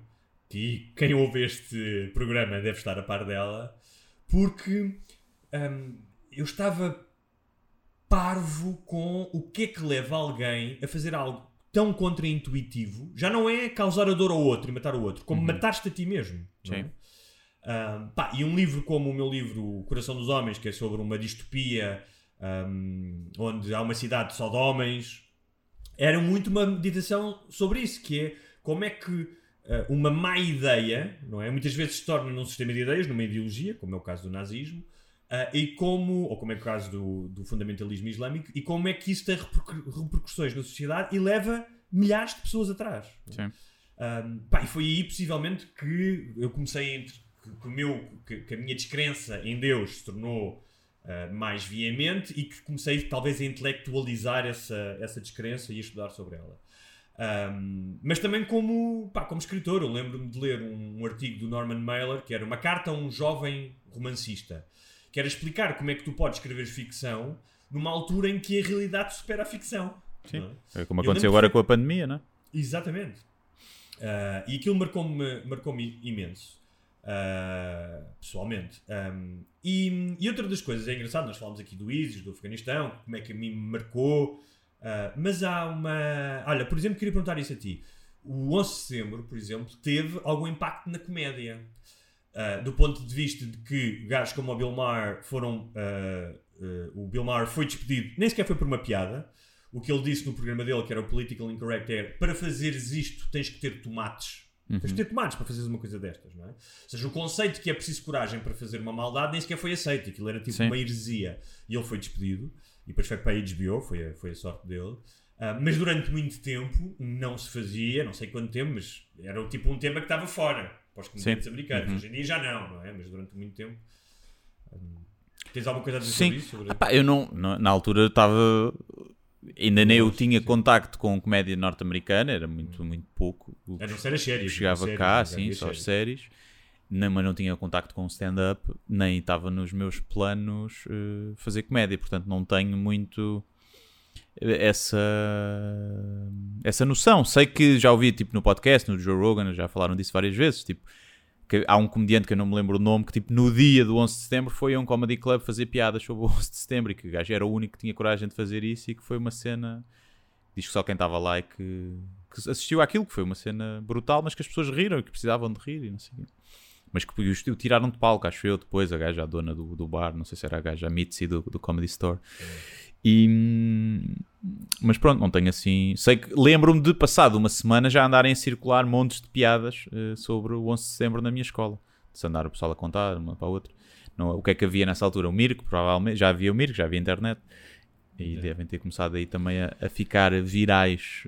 que quem ouve este programa deve estar a par dela, porque um, eu estava parvo com o que é que leva alguém a fazer algo tão contraintuitivo. Já não é causar a dor ao outro e matar o outro, como matar-te a ti mesmo. é? Sim. Um, pá, e um livro como o meu livro O Coração dos Homens, que é sobre uma distopia um, onde há uma cidade só de homens, era muito uma meditação sobre isso, que é como é que uh, uma má ideia, não é? Muitas vezes se torna num sistema de ideias, numa ideologia, como é o caso do nazismo, Ah, e como, ou como é o caso do, do fundamentalismo islâmico, e como é que isso tem repercu- repercussões na sociedade e leva milhares de pessoas atrás. Sim. Um, pá, e foi aí, possivelmente, que eu comecei a que, que meu, que, que a minha descrença em Deus se tornou uh, mais veemente e que comecei, talvez, a intelectualizar essa, essa descrença e a estudar sobre ela. Um, mas também como, pá, como escritor, eu lembro-me de ler um, um artigo do Norman Mailer que era uma carta a um jovem romancista, que era explicar como é que tu podes escrever ficção numa altura em que a realidade supera a ficção. Sim. é? É como Eu aconteceu agora que com a pandemia, não é? Exatamente. Ah, e aquilo marcou-me marcou imenso. ah, pessoalmente. Um, e, e outra das coisas, é engraçado, nós falámos aqui do ISIS, do Afeganistão, como é que a mim me marcou. ah, mas há uma. Olha, por exemplo, queria perguntar isso a ti. O 11 de setembro, por exemplo, teve algum impacto na comédia. Ah, do ponto de vista de que gajos como o Bill Maher foram. ah, o Bill Maher foi despedido, nem sequer foi por uma piada. O que ele disse no programa dele, que era o Political Incorrect, é para fazeres isto tens que ter tomates. Tens que ter tomates para fazeres uma coisa destas, não é? Ou seja, o conceito que é preciso coragem para fazer uma maldade nem sequer foi aceito. Aquilo era tipo Sim. uma heresia. E ele foi despedido. E depois foi para a HBO, foi a, foi a sorte dele. Ah, mas durante muito tempo não se fazia, não sei quanto tempo, mas era o tipo um tema que estava fora para os comediantes americanos. Uhum. Hoje em dia já não, não é? Mas durante muito tempo. hum, tens alguma coisa a dizer Sim. sobre isso? Sobre- Epá, eu não, na altura estava. Ainda nem eu tinha contacto com comédia norte-americana, era muito, muito pouco. O A não ser as séries. chegava séries, cá, sim, só as séries. Nem, mas não tinha contacto com stand-up, nem estava nos meus planos eh, fazer comédia, portanto não tenho muito essa essa noção. Sei que já ouvi tipo no podcast, no Joe Rogan, já falaram disso várias vezes, tipo que há um comediante que eu não me lembro o nome que tipo no dia do 11 de setembro foi a um comedy club fazer piadas sobre o 11 de setembro e que o gajo era o único que tinha coragem de fazer isso e que foi uma cena diz que só quem estava lá e que, que assistiu àquilo, que foi uma cena brutal, mas que as pessoas riram e que precisavam de rir e não sei. Mas que o tiraram de palco, acho eu, depois, a gaja, a dona do, do bar, não sei se era a gaja, a Mitzi do, do Comedy Store. E, mas pronto, não tenho assim. Sei que lembro-me de, passado uma semana, já andarem a circular montes de piadas eh, sobre o 11 de setembro na minha escola. De se andar o pessoal a contar, uma para a outra. Não, o que é que havia nessa altura? O Mirko, provavelmente. Já havia o Mirko, já havia internet. E devem ter começado aí também a, a ficar virais.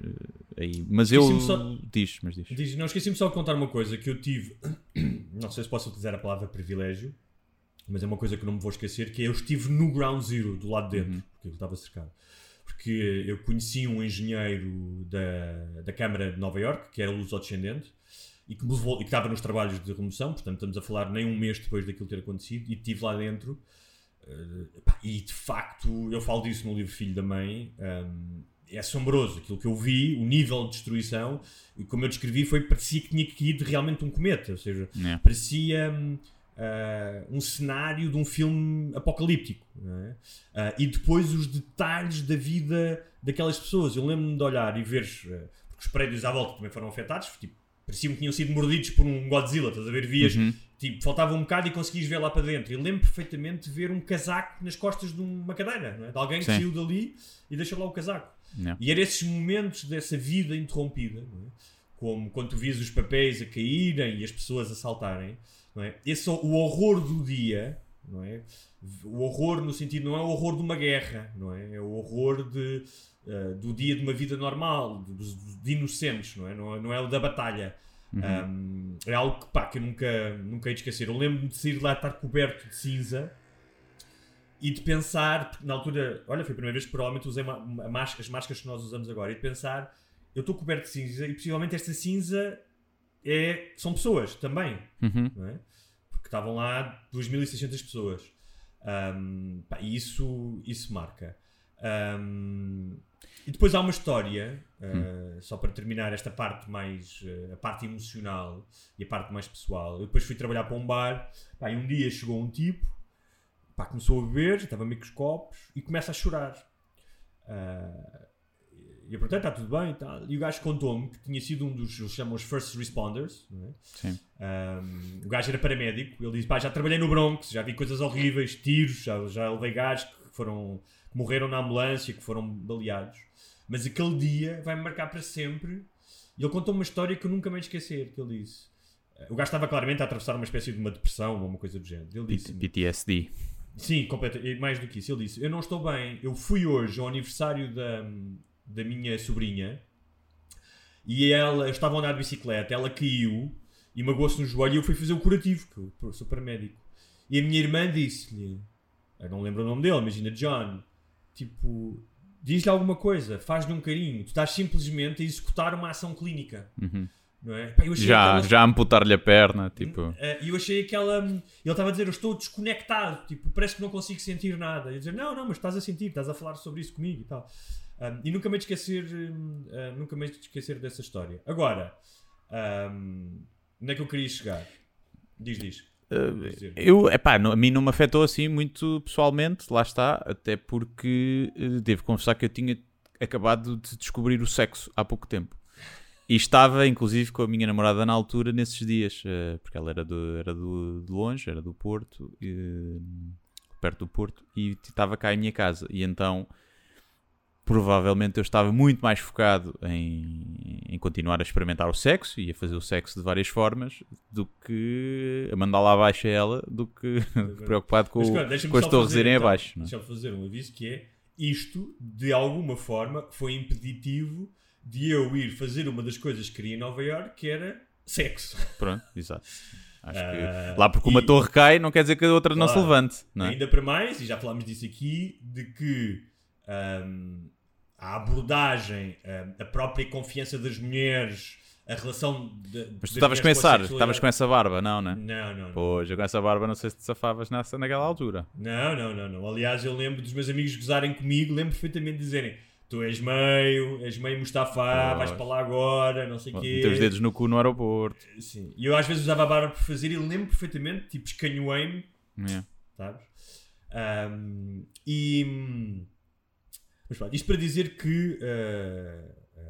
eh, aí. Mas eu. Só- Diz, mas diz. Diz, não, esqueci-me só de contar uma coisa que eu tive. Não sei se posso utilizar a palavra privilégio, mas é uma coisa que não me vou esquecer: que é eu estive no ground zero, do lado de dentro, porque eu estava cercado. Porque eu conheci um engenheiro da, da Câmara de Nova York, que era luso-descendente, e que, levou, e que estava nos trabalhos de remoção, portanto estamos a falar nem um mês depois daquilo ter acontecido, e estive lá dentro. eh, e de facto, eu falo disso no livro Filho da Mãe. hum, é assombroso aquilo que eu vi, o nível de destruição, e como eu descrevi, foi parecia que tinha caído realmente um cometa, ou seja, Yeah. parecia hum, ah, um cenário de um filme apocalíptico. não é? Ah, e depois os detalhes da vida daquelas pessoas. Eu lembro-me de olhar e ver, eh, porque os prédios à volta também foram afetados, tipo, pareciam que tinham sido mordidos por um Godzilla, estás a ver? Vias, tipo, faltava um bocado e conseguias ver lá para dentro. Eu lembro perfeitamente de ver um casaco nas costas de uma cadeira, não é? de alguém que Sim. saiu dali e deixou lá o casaco. Yeah. E eram esses momentos dessa vida interrompida, não é? como quando tu vias os papéis a caírem e as pessoas a saltarem, não é? Esse, o horror do dia, não é? O horror no sentido, não é o horror de uma guerra, não é? É o horror de, eh, do dia de uma vida normal, de, de- inocentes, não é? Não é, não é o da batalha. Um, é algo que, pá, que eu nunca, nunca hei de esquecer. Eu lembro-me de sair de lá estar coberto de cinza e de pensar, porque na altura, olha, foi a primeira vez que provavelmente usei máscara, as máscaras que nós usamos agora, e de pensar, eu estou coberto de cinza e possivelmente esta cinza é, são pessoas também, Uhum. é? Porque estavam lá 2.600 pessoas. Um, pá, e isso, isso marca. Um, e depois há uma história, uh, só para terminar esta parte mais, uh, a parte emocional e a parte mais pessoal. Eu depois fui trabalhar para um bar, pá, e um dia chegou um tipo, pá, começou a beber, já estava meio com os copos, e começa a chorar. Uh, e eu perguntei, está tudo bem e tal. E o gajo contou-me que tinha sido um dos, eles chamam os first responders, não é? Sim. Um, o gajo era paramédico. Ele disse: pá, já trabalhei no Bronx, já vi coisas horríveis, tiros, já, já levei gajos que, foram, que morreram na ambulância, que foram baleados. Mas aquele dia vai-me marcar para sempre. E ele contou uma história que eu nunca me esquecer. Que ele disse: o gajo estava claramente a atravessar uma espécie de uma depressão ou uma coisa do género. Ele disse: PTSD. Sim, completa, e mais do que isso. Ele disse: Eu não estou bem, eu fui hoje ao aniversário da, da minha sobrinha e ela estava a andar de bicicleta, ela caiu e magoou-se no joelho e eu fui fazer o curativo, que eu sou paramédico. E a minha irmã disse-lhe: Eu não lembro o nome dele, imagina John. Tipo, diz-lhe alguma coisa, faz-lhe um carinho. Tu estás simplesmente a executar uma ação clínica. Não é? Pá, Já, aquela- já amputar-lhe a perna, tipo. eh, E eu achei aquela. Ele estava a dizer, eu estou desconectado, tipo, parece que não consigo sentir nada. E eu dizer, não, não, mas estás a sentir, estás a falar sobre isso comigo e tal. Um, e nunca me esquecer, uh, nunca me esquecer dessa história. Agora, um, onde é que eu queria chegar? Diz, diz. Dizer. Eu, epá, não- a mim não me afetou assim muito pessoalmente, lá está, até porque eh, devo confessar que eu tinha acabado de descobrir o sexo há pouco tempo. E estava, inclusive, com a minha namorada na altura nesses dias, eh, porque ela era, do, era do, de longe, era do Porto, eh, perto do Porto, e estava cá em minha casa. E então, provavelmente, eu estava muito mais focado em, em continuar a experimentar o sexo e a fazer o sexo de várias formas do que a mandar lá abaixo a ela, do que preocupado com, Mas, claro, com as torres irem então, abaixo. não é? Deixa-me fazer um aviso que é isto, de alguma forma, foi impeditivo de eu ir fazer uma das coisas que queria em Nova York, que era sexo. Pronto, exato. Acho que lá porque uma e- torre cai não quer dizer que a outra não se Claro. levante. Não é? Ainda para mais, e já falámos disso aqui, de que ahm, a abordagem, ahm, a própria confiança das mulheres, a relação. De, Mas tu estavas com esse ar, estavas com essa barba, não, né? Não, não, não. Pois, eu com essa barba não sei se te safavas nessa, naquela altura. Não, não, não, não. Aliás, eu lembro dos meus amigos gozarem comigo, lembro perfeitamente de dizerem: Tu és meio, és meio Mustafa, vais para lá agora, não sei o quê. Meter os dedos no cu no aeroporto. Sim. E eu às vezes usava a barba por fazer e lembro perfeitamente, tipo, escanhoei-me, É. sabes? Ahm, e. Mas pronto, isto para dizer que. ah,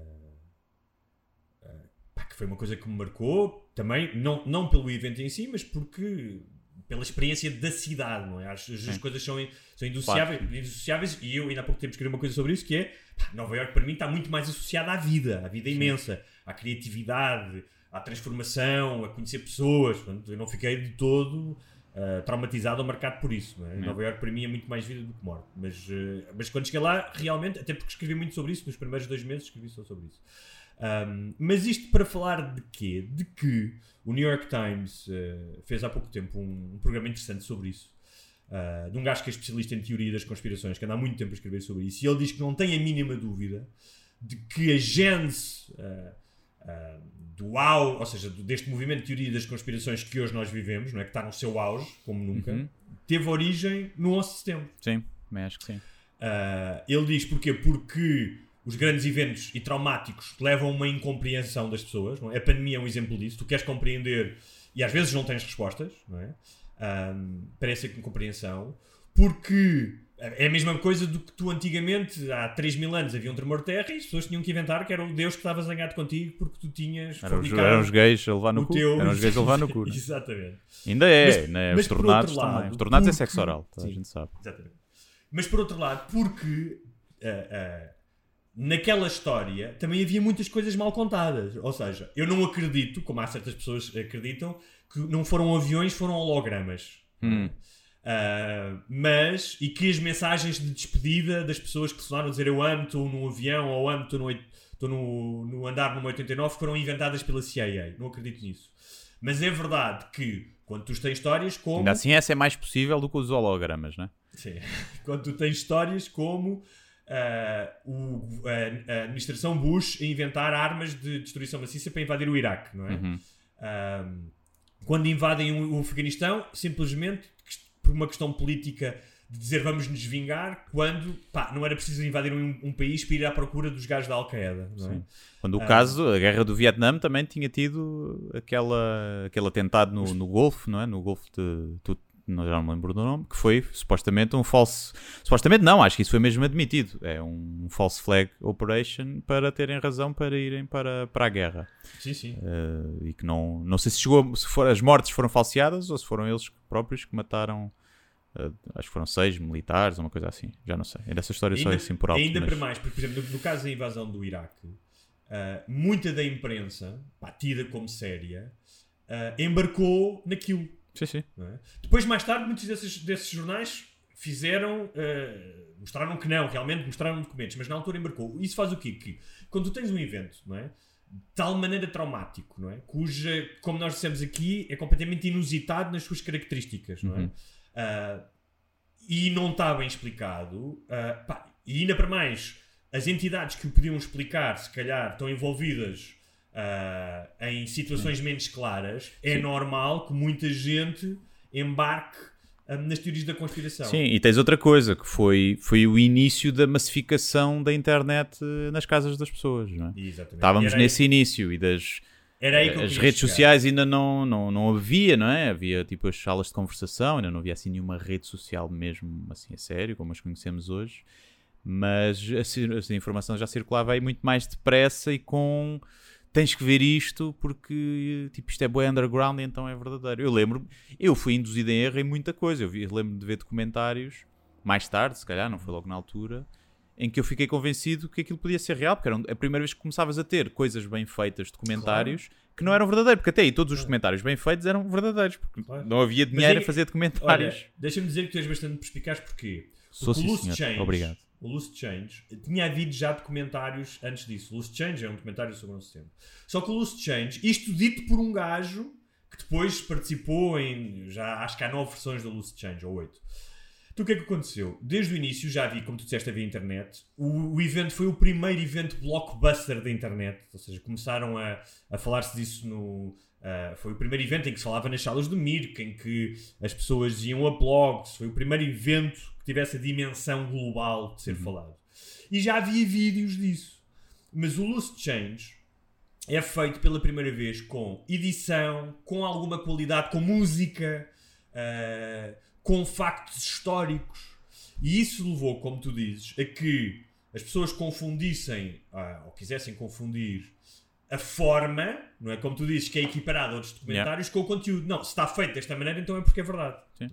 ah, pá, que foi uma coisa que me marcou também, não, não pelo evento em si, mas porque. pela experiência da cidade, não é? As, as Sim. coisas são, são indissociáveis, indissociáveis e eu ainda há pouco tempo escrevi uma coisa sobre isso que é pá, Nova York para mim está muito mais associada à vida, à vida imensa, à criatividade, à transformação, a conhecer pessoas. Portanto, eu não fiquei de todo ah, traumatizado ou marcado por isso. É? Nova York para mim é muito mais vida do que morte. Mas, ah, mas quando cheguei lá, realmente, até porque escrevi muito sobre isso, nos primeiros dois meses escrevi só sobre isso. Um, mas isto para falar de quê? De que o New York Times uh, fez há pouco tempo um, um programa interessante sobre isso. uh, de um gajo que é especialista em teoria das conspirações, que anda há muito tempo a escrever sobre isso, e ele diz que não tem a mínima dúvida de que a uh, uh, do au, ou seja, deste movimento de teoria das conspirações que hoje nós vivemos, não é? que está no seu auge, como nunca, Uhum. teve origem no 11 de setembro. Sim, também acho que sim. Uh, ele diz porquê? Porque os grandes eventos e traumáticos levam a uma incompreensão das pessoas. Não é? A pandemia é um exemplo disso. Tu queres compreender e às vezes não tens respostas. Não é? Um, parece que incompreensão. Porque é a mesma coisa do que tu antigamente, há 3 mil anos, havia um tremor de terra e as pessoas tinham que inventar que era o Deus que estava zangado contigo porque tu tinhas Eram os, eram os gays a levar no cu. teu... Eram os gays a levar no cu. né? Exatamente. Ainda é, Mas- né? mas os tornados lado, também. Os tornados é porque- sexo oral, a Sim. gente sabe. Exatamente. Mas por outro lado, porque ah, ah, naquela história também havia muitas coisas mal contadas. Ou seja, eu não acredito, como há certas pessoas que acreditam, que não foram aviões, foram hologramas. Hum. Ah, mas, e que as mensagens de despedida das pessoas que sonaram a dizer eu amo, estou num avião, ou amo, estou no, estou no, no andar número 89, foram inventadas pela CIA. Não acredito nisso. Mas é verdade que, quando tu tens histórias como. Ainda assim, essa é mais possível do que os hologramas, né? Sim. Quando tu tens histórias como ah, o- a, a administração Bush a inventar armas de destruição maciça para invadir o Iraque, não é? Uhum. Ah, quando invadem o, o Afeganistão, simplesmente por uma questão política de dizer vamos nos vingar, quando pá, não era preciso invadir um, um país para ir à procura dos gajos da Al-Qaeda. é? Quando o Ah. caso, a guerra do Vietnã também tinha tido aquela, aquele atentado no, no Golfo, não é? No Golfo de. Não, já não me lembro do nome, que foi supostamente um false. Supostamente não, acho que isso foi mesmo admitido. É um false flag operation para terem razão para irem para, para a guerra. Sim, sim. Eh, e que não. Não sei se chegou. Se for, as mortes foram falseadas ou se foram eles próprios que mataram. eh, acho que foram seis militares, uma coisa assim. Já não sei. É dessa história só assim por alto. ainda mas- para mais, porque, por exemplo, no, no caso da invasão do Iraque, ah, muita da imprensa, pá, tida como séria, ah, embarcou naquilo. Sim, sim. é? Depois, mais tarde, muitos desses, desses jornais fizeram, eh, mostraram que não, realmente mostraram documentos, mas na altura embarcou. Isso faz o quê? Que quando tu tens um evento, não é? De tal maneira traumático, não é? Cuja, como nós dissemos aqui, é completamente inusitado nas suas características, não é? Ah, e não está bem explicado. ah, pá, e ainda para mais, as entidades que o podiam explicar, se calhar, estão envolvidas ah, em situações menos claras. É normal que muita gente embarque ah, nas teorias da conspiração. Sim, e tens outra coisa, que foi, foi o início da massificação da internet eh, nas casas das pessoas, não é? Exatamente. Estávamos Era aí- nesse início e das... Era aí que as redes chegar. sociais ainda não, não, não havia, não é? Havia tipo as salas de conversação, ainda não havia assim nenhuma rede social mesmo assim a sério, como as conhecemos hoje. Mas a, cir- a informação já circulava aí muito mais depressa e com tens que ver isto porque tipo, isto é boa underground e então é verdadeiro. Eu lembro, eu fui induzido em erro em muita coisa. Eu vi- lembro de ver documentários mais tarde, se calhar, não foi logo na altura, em que eu fiquei convencido que aquilo podia ser real, porque era a primeira vez que começavas a ter coisas bem feitas, documentários, que não eram verdadeiros, porque até aí todos os documentários bem feitos eram verdadeiros, porque Claro. não havia dinheiro aí- a fazer documentários. Deixa-me dizer que tu és bastante perspicaz porque Sou sim, senhor. Change, Obrigado. O Loose Change tinha havido já documentários antes disso. O Loose Change é um documentário sobre o 11 de setembro. Só que o Loose Change, isto dito por um gajo que depois participou em. Já acho que há nove versões do Loose Change, ou oito. Então o que é que aconteceu? Desde o início, já vi, como tu disseste, havia internet. O, o evento foi o primeiro evento blockbuster da internet. Ou seja, começaram a, a falar-se disso no. ah, foi o primeiro evento em que se falava nas salas do Mirk, em que as pessoas iam a blogs. Foi o primeiro evento tivesse a dimensão global de ser falado. E já havia vídeos disso. Mas o Loose Change é feito pela primeira vez com edição, com alguma qualidade, com música, ah, com factos históricos. E isso levou, como tu dizes, a que as pessoas confundissem, ah, ou quisessem confundir, a forma, não é como tu dizes, que é equiparada a outros documentários, com o conteúdo. Não, se está feito desta maneira, então é porque é verdade. Sim.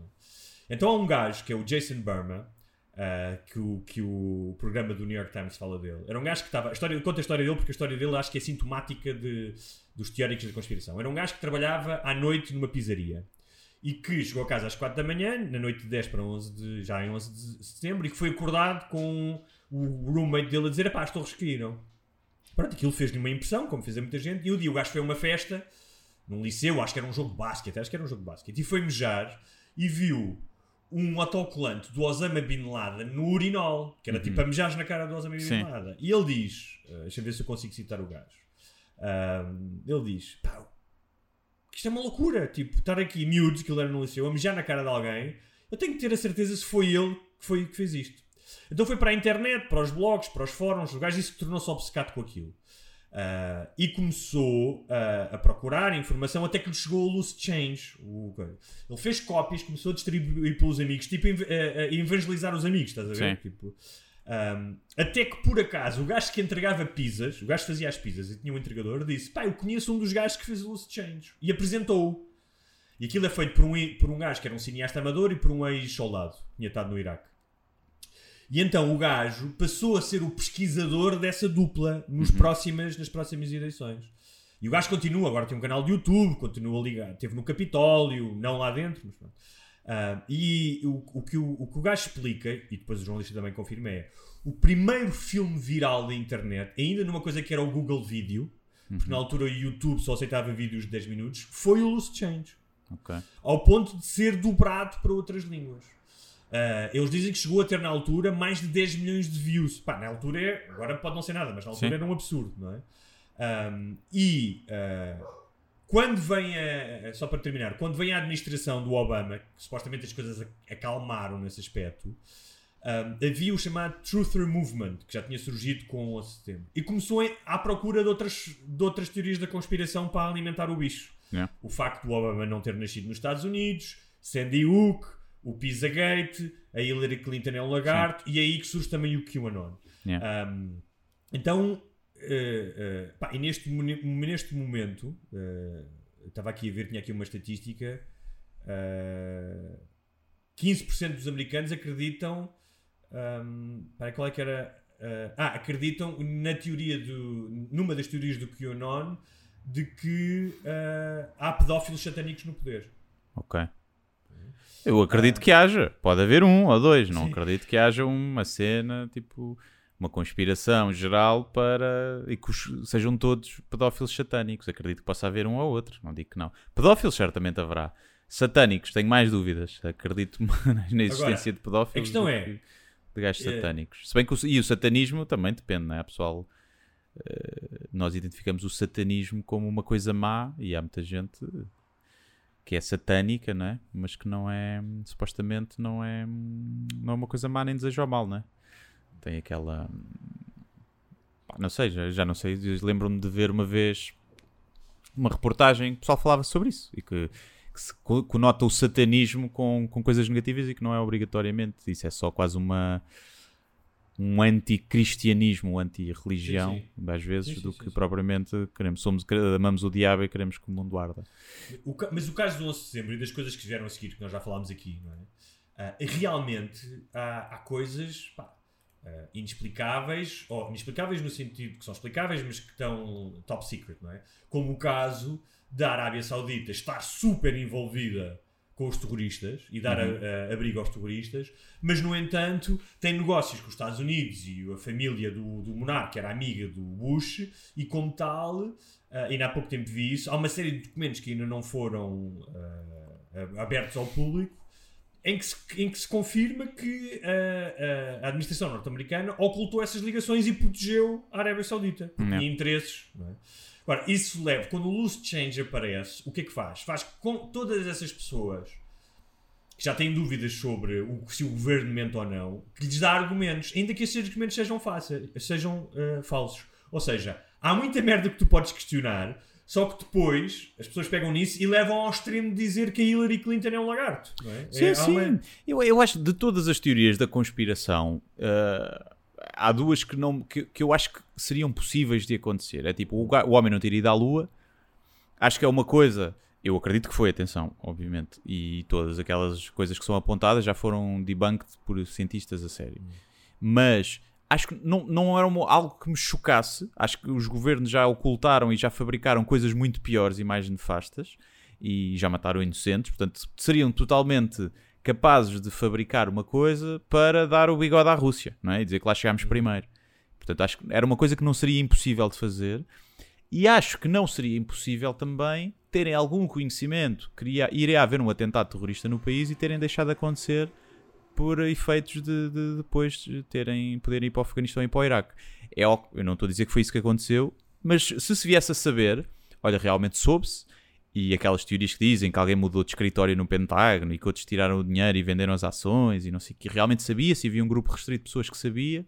Então há um gajo que é o Jason Burma, ah, que, o, que o programa do New York Times fala dele. Era um gajo que estava. História, conta a história dele porque a história dele acho que é sintomática de, dos teóricos da conspiração. Era um gajo que trabalhava à noite numa pizzaria e que chegou a casa às 4 da manhã, na noite de 10 para 11 de, já em 11 de setembro, e que foi acordado com o roommate dele a dizer: pá, as torres caíram. Pronto, aquilo fez-lhe uma impressão, como fez a muita gente, e um dia o gajo foi a uma festa num liceu, acho que era um jogo de basquete, acho que era um jogo de basquete, e foi mejar e viu um autocolante do Osama Bin Laden no urinol, que era tipo a mejar na cara do Osama Bin. Laden. E ele diz, uh, deixa eu ver se eu consigo citar o gajo. Um, ele diz, pá, que isto é uma loucura, tipo, estar aqui miúdos, que ele era no liceu, a mejar na cara de alguém, eu tenho que ter a certeza se foi ele que, foi, que fez isto. Então foi para a internet, para os blogs, para os fóruns, o gajo disse que tornou-se obcecado com aquilo. Ah, e começou ah, a procurar informação até que lhe chegou o Loose Change. O, ele fez cópias, começou a distribuir pelos amigos, tipo a, evangelizar os amigos, estás a ver? Sim. Tipo, ahm, até que por acaso o gajo que entregava pizzas, o gajo que fazia as pizzas e tinha um entregador, disse: Pá, eu conheço um dos gajos que fez o Loose Change e apresentou-o. E aquilo é feito por um, por um gajo que era um cineasta amador e por um ex-soldado, tinha estado no Iraque. E então o gajo passou a ser o pesquisador dessa dupla nos próximas, nas próximas eleições. E o gajo continua, agora tem um canal de YouTube, continua ligado, teve no Capitólio, não lá dentro, mas pronto. Ah, e o, o, que o, o que o gajo explica, e depois o jornalista também confirma, é o primeiro filme viral da internet, ainda numa coisa que era o Google Video, porque na altura o YouTube só aceitava vídeos de 10 minutos, foi o Loose Change Ok. ao ponto de ser dobrado para outras línguas. Ah, eles dizem que chegou a ter na altura mais de 10 milhões de views. Pá, na altura é, agora pode não ser nada, mas na altura Sim. era um absurdo, não é? Ahm, e ah, quando vem a, só para terminar, quando vem a administração do Obama, que supostamente as coisas ac- acalmaram nesse aspecto, ahm, havia o chamado Truther Movement, que já tinha surgido com o 11 de setembro, e começou à procura de outras, de outras teorias da conspiração para alimentar o bicho Yeah. o facto do Obama não ter nascido nos Estados Unidos, Sandy Hook, o Pizzagate, a Hillary Clinton é um lagarto, e é aí que surge também o QAnon. Yeah. Um, então, eh, eh, pá, e neste, neste momento, eu estava aqui a ver, tinha aqui uma estatística, eh, 15% dos americanos acreditam, um, para qual é que era? eh, ah, acreditam na teoria do, numa das teorias do QAnon de que eh, há pedófilos satânicos no poder. Ok. Eu acredito que haja. Pode haver um ou dois. Não acredito que haja uma cena, tipo, uma conspiração geral para. e que os- sejam todos pedófilos satânicos. Acredito que possa haver um ou outro. Não digo que não. Pedófilos certamente haverá. Satânicos, tenho mais dúvidas. Acredito na existência de pedófilos. a questão é, que De gajos eh, satânicos. Se bem que o, e o satanismo também depende, não é? Pessoal, eh, nós identificamos o satanismo como uma coisa má e há muita gente que é satânica, não é? Mas que não é, supostamente, não é, não é uma coisa má nem deseja o mal, não é? Tem aquela. Não sei, já, já não sei. Lembro-me de ver uma vez uma reportagem que o pessoal falava sobre isso e que, que se co- conota o satanismo com, com coisas negativas e que não é obrigatoriamente. Isso é só quase uma. Um anticristianismo, um anti-religião, às vezes, Sim, do sim, que sim. propriamente queremos. Somos, amamos o diabo e queremos que o mundo arda. O mas o caso do 11 de setembro e das coisas que vieram a seguir, que nós já falámos aqui, é? Ah, realmente há, há coisas pá, ah, inexplicáveis, ou inexplicáveis no sentido que são explicáveis, mas que estão top secret, não é? Como o caso da Arábia Saudita estar super envolvida com os terroristas e dar a- a- abrigo aos terroristas, mas no entanto tem negócios com os Estados Unidos e a família do, do monarca era amiga do Bush e como tal, ah, ainda há pouco tempo vi isso, há uma série de documentos que ainda não foram ah, abertos ao público em que se, em que se confirma que ah, a administração norte-americana ocultou essas ligações e protegeu a Arábia Saudita. Porque Yeah. tinha interesses. Não é? Agora, isso leva, quando o loose change aparece, o que é que faz? Faz com todas essas pessoas que já têm dúvidas sobre o, se o governo mente ou não, que lhes dá argumentos, ainda que esses argumentos sejam, fáceis, sejam ah, falsos. Ou seja, há muita merda que tu podes questionar, só que depois as pessoas pegam nisso e levam ao extremo de dizer que a Hillary Clinton é um lagarto. É? Sim, É- sim. uma- Eu, eu acho que de todas as teorias da conspiração, ah, há duas que, não, que, que eu acho que seriam possíveis de acontecer. É tipo, o, o homem não ter ido à Lua, acho que é uma coisa. Eu acredito que foi, atenção, obviamente. E todas aquelas coisas que são apontadas já foram debunked por cientistas a sério. Mas acho que não, não era uma- algo que me chocasse. Acho que os governos já ocultaram e já fabricaram coisas muito piores e mais nefastas e já mataram inocentes. Portanto, seriam totalmente capazes de fabricar uma coisa para dar o bigode à Rússia, não é? E dizer que lá chegámos primeiro. Portanto, acho que era uma coisa que não seria impossível de fazer. E acho que não seria impossível também terem algum conhecimento que iria, haver um atentado terrorista no país e terem deixado de acontecer por efeitos de, de depois de terem, poderem ir para o Afeganistão e para o Iraque. É, eu não estou a dizer que foi isso que aconteceu, mas se se viesse a saber, olha, realmente soube-se, e aquelas teorias que dizem que alguém mudou de escritório no Pentágono e que outros tiraram o dinheiro e venderam as ações e não sei o que, realmente sabia-se, havia um grupo restrito de pessoas que sabia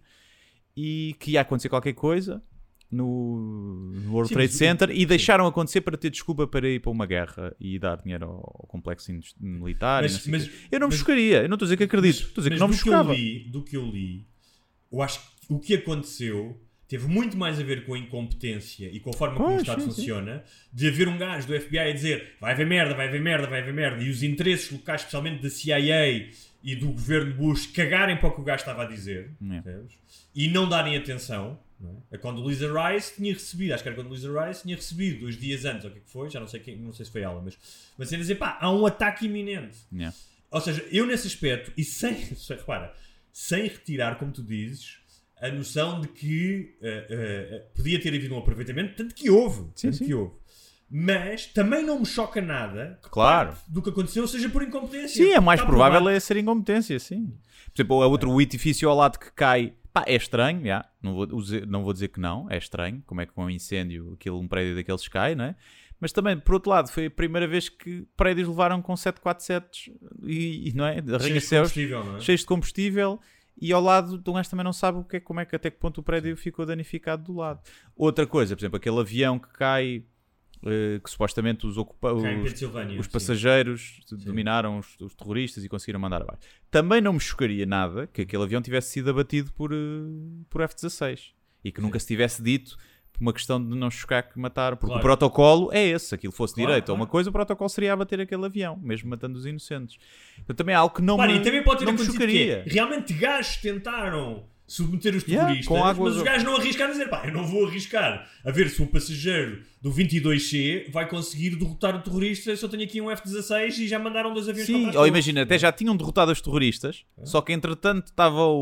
e que ia acontecer qualquer coisa no World Sim, Trade Center e deixaram acontecer para ter desculpa para ir para uma guerra e dar dinheiro ao, ao complexo militar. Mas- não mas- eu não me mas- chocaria, eu não estou a dizer que acredito, estou a dizer Mas que não me que chocava. li, do que eu li, eu acho que o que aconteceu teve muito mais a ver com a incompetência e com a forma como o Pois, Estado sim, sim. funciona, de haver um gajo do FBI a dizer vai haver merda, vai haver merda, vai haver merda, e os interesses locais, especialmente da CIA e do governo Bush, cagarem para o que o gajo estava a dizer, É. e não darem atenção. Não é? É quando o Lisa Rice tinha recebido, acho que era quando o Lisa Rice tinha recebido dois dias antes, ou o que é que foi, já não sei, quem, não sei se foi ela, mas, mas a dizer pá, há um ataque iminente. Yeah. Ou seja, eu nesse aspecto, e sem, repara, sem retirar, como tu dizes, a noção de que eh, eh, podia ter havido um aproveitamento, tanto que houve. Sim, tanto sim. que houve. Mas também não me choca nada Claro. do que aconteceu seja por incompetência. Sim, é mais provável é ser incompetência, sim. Por exemplo, é outro edifício ao lado que cai. Pá, é estranho, já. Não, vou, dizer- não vou dizer que não, é estranho. Como é que com um incêndio aquele, um prédio daqueles cai, não é? Mas também, por outro lado, foi a primeira vez que prédios levaram com 747 e, e não é? Cheios de Arranha-céus combustível, não é? cheios de combustível e ao lado de um gajo também não sabe o que é, como é que até que ponto o prédio ficou danificado do lado. Outra coisa, por exemplo, aquele avião que cai, eh, que supostamente os, ocupa os, os sim. passageiros dominaram os, os terroristas e conseguiram mandar abaixo. Também não me chocaria nada que aquele avião tivesse sido abatido por, eh, por F-16 e que nunca se tivesse dito por uma questão de não chocar que mataram, porque Claro. o protocolo é esse, se aquilo fosse Claro, direito a claro. uma coisa, o protocolo seria abater aquele avião, mesmo matando os inocentes. Então também é algo que não Claro, me, e também pode ter não me acontecido que chocaria. é, realmente gajos tentaram submeter os Yeah, terroristas, com água- mas os gajos não arriscaram a dizer, pá, eu não vou arriscar a ver se o passageiro do 22C vai conseguir derrotar o terrorista se eu tenho aqui um F-16 e já mandaram dois aviões para Sim, ou dele." imagina, até já tinham derrotado os terroristas, É. só que entretanto estava o,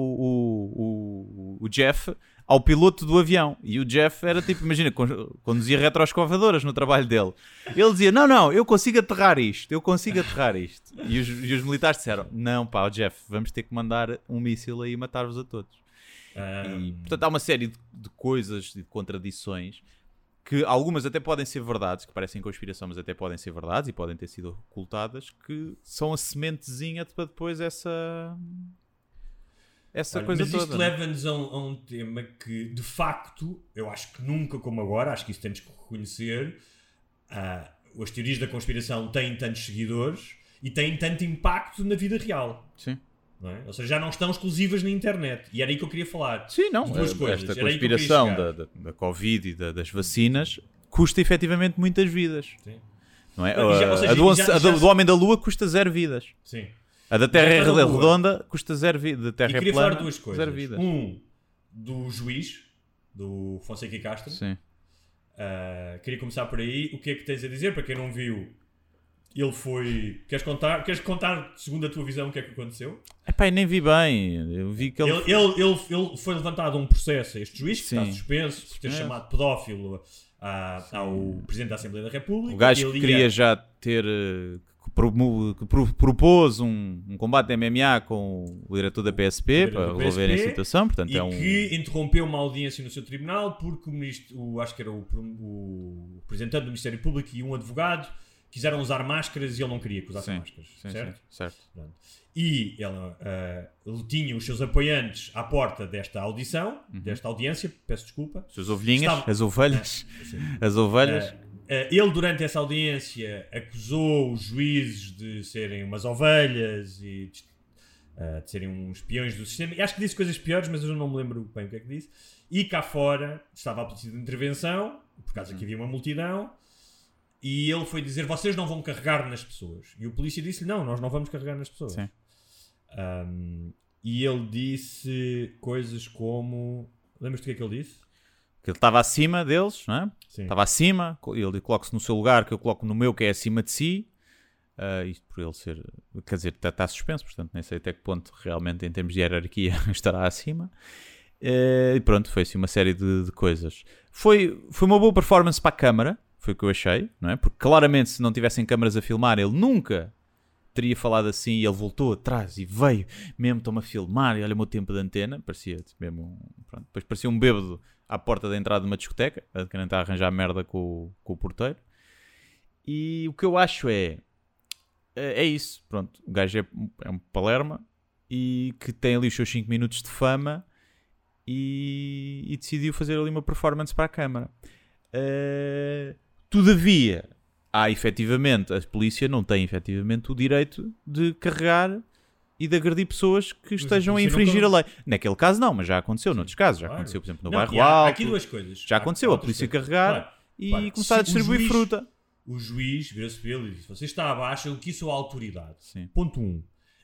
o, o, o Jeff ao piloto do avião. E o Jeff era tipo, imagina, con- conduzia retroescavadoras no trabalho dele. Ele dizia: Não, não, eu consigo aterrar isto, eu consigo aterrar isto. E os, e os militares disseram: Não, pá, Jeff, vamos ter que mandar um míssil aí e matar-vos a todos. Ah, E, portanto, há uma série de, de coisas e de contradições que algumas até podem ser verdades, que parecem conspiração, mas até podem ser verdades e podem ter sido ocultadas, que são a sementezinha para depois essa. Essa Olha, coisa mas isto toda. não é? leva-nos a, um, a um tema que, de facto, eu acho que nunca como agora, acho que isso temos que reconhecer, ah, as teorias da conspiração têm tantos seguidores e têm tanto impacto na vida real. Sim. é? Ou seja, já não estão exclusivas na internet. E era aí que eu queria falar. Sim, não. As duas eh, coisas. Esta que conspiração chegar. da, da, da Covid e da- das vacinas custa efetivamente muitas vidas. Sim. Não é? Não, já- a seja, a do, já- a do- já- do Homem da Lua custa zero vidas. Sim. A da Terra é está Lua. redonda custa zero vidas. Da E Terra é queria plana, falar duas coisas. zero vidas. Um, do juiz, do Fonseca e Castro. Sim. Uh, queria começar por aí. O que é que tens a dizer? Para quem não viu, ele foi. Queres contar, queres contar, segundo a tua visão, o que é que aconteceu? Epá, eu nem vi bem. Eu vi que ele. Ele, ele, ele, ele foi levantado um processo a este juiz que está Sim. suspenso por ter Sim. chamado pedófilo ao Presidente da Assembleia da República. O gajo que ia- queria já ter. Que, propôs um, um combate de MMA com o diretor da PSP diretor para do resolverem a situação. Portanto, e é um. que interrompeu uma audiência no seu tribunal porque o ministro, o, acho que era o, o representante do Ministério Público e um advogado quiseram usar máscaras e ele não queria que usassem Sim, máscaras. sim, certo? sim, certo. E ela, ah, ele tinha os seus apoiantes à porta desta audição, Uhum. desta audiência, peço desculpa. As ovelhinhas, Estava- as ovelhas, as ovelhas. Ah, ele, durante essa audiência, acusou os juízes de serem umas ovelhas e de, ah, de serem uns espiões do sistema. E acho que disse coisas piores, mas eu não me lembro bem o que é que disse. E cá fora estava a polícia de intervenção, por causa que havia uma multidão, e ele foi dizer: Vocês não vão carregar nas pessoas. E o polícia disse-lhe: Não, nós não vamos carregar nas pessoas. Um, e ele disse coisas como. Lembras-te do que é que ele disse? Que ele estava acima deles, não é? Estava acima, ele coloca-se no seu lugar, que eu coloco no meu, que é acima de si. Ah, isto por ele ser, quer dizer, está, está suspenso, portanto, nem sei até que ponto realmente, em termos de hierarquia, estará acima. Eh, e pronto, foi assim uma série de, de coisas. Foi, foi uma boa performance para a câmara, foi o que eu achei, não é? Porque claramente, se não tivessem câmaras a filmar, ele nunca teria falado assim e ele voltou atrás e veio, mesmo estão-me a filmar e olha o meu tempo de antena, parecia mesmo, pronto, depois parecia um bêbado à porta da entrada de uma discoteca, a tentar arranjar merda com, com o porteiro. E o que eu acho é, é é isso, pronto, o gajo é, é um palerma e que tem ali os seus 5 minutos de fama e, e decidiu fazer ali uma performance para a câmara. Eh, todavia, há efetivamente, a polícia não tem efetivamente o direito de carregar e de agredir pessoas que estejam a infringir a lei. Naquele caso não, mas já aconteceu noutros casos. Já Claro. aconteceu, por exemplo, no Não, bairro há- há alto. aqui duas coisas. Já Há- aconteceu, a polícia coisas. carregar Claro, e claro. começar a Se o distribuir juiz- fruta. O juiz virou-se para ele e disse: Você está abaixo, eu sou a autoridade. Sim. Ponto 1. Um,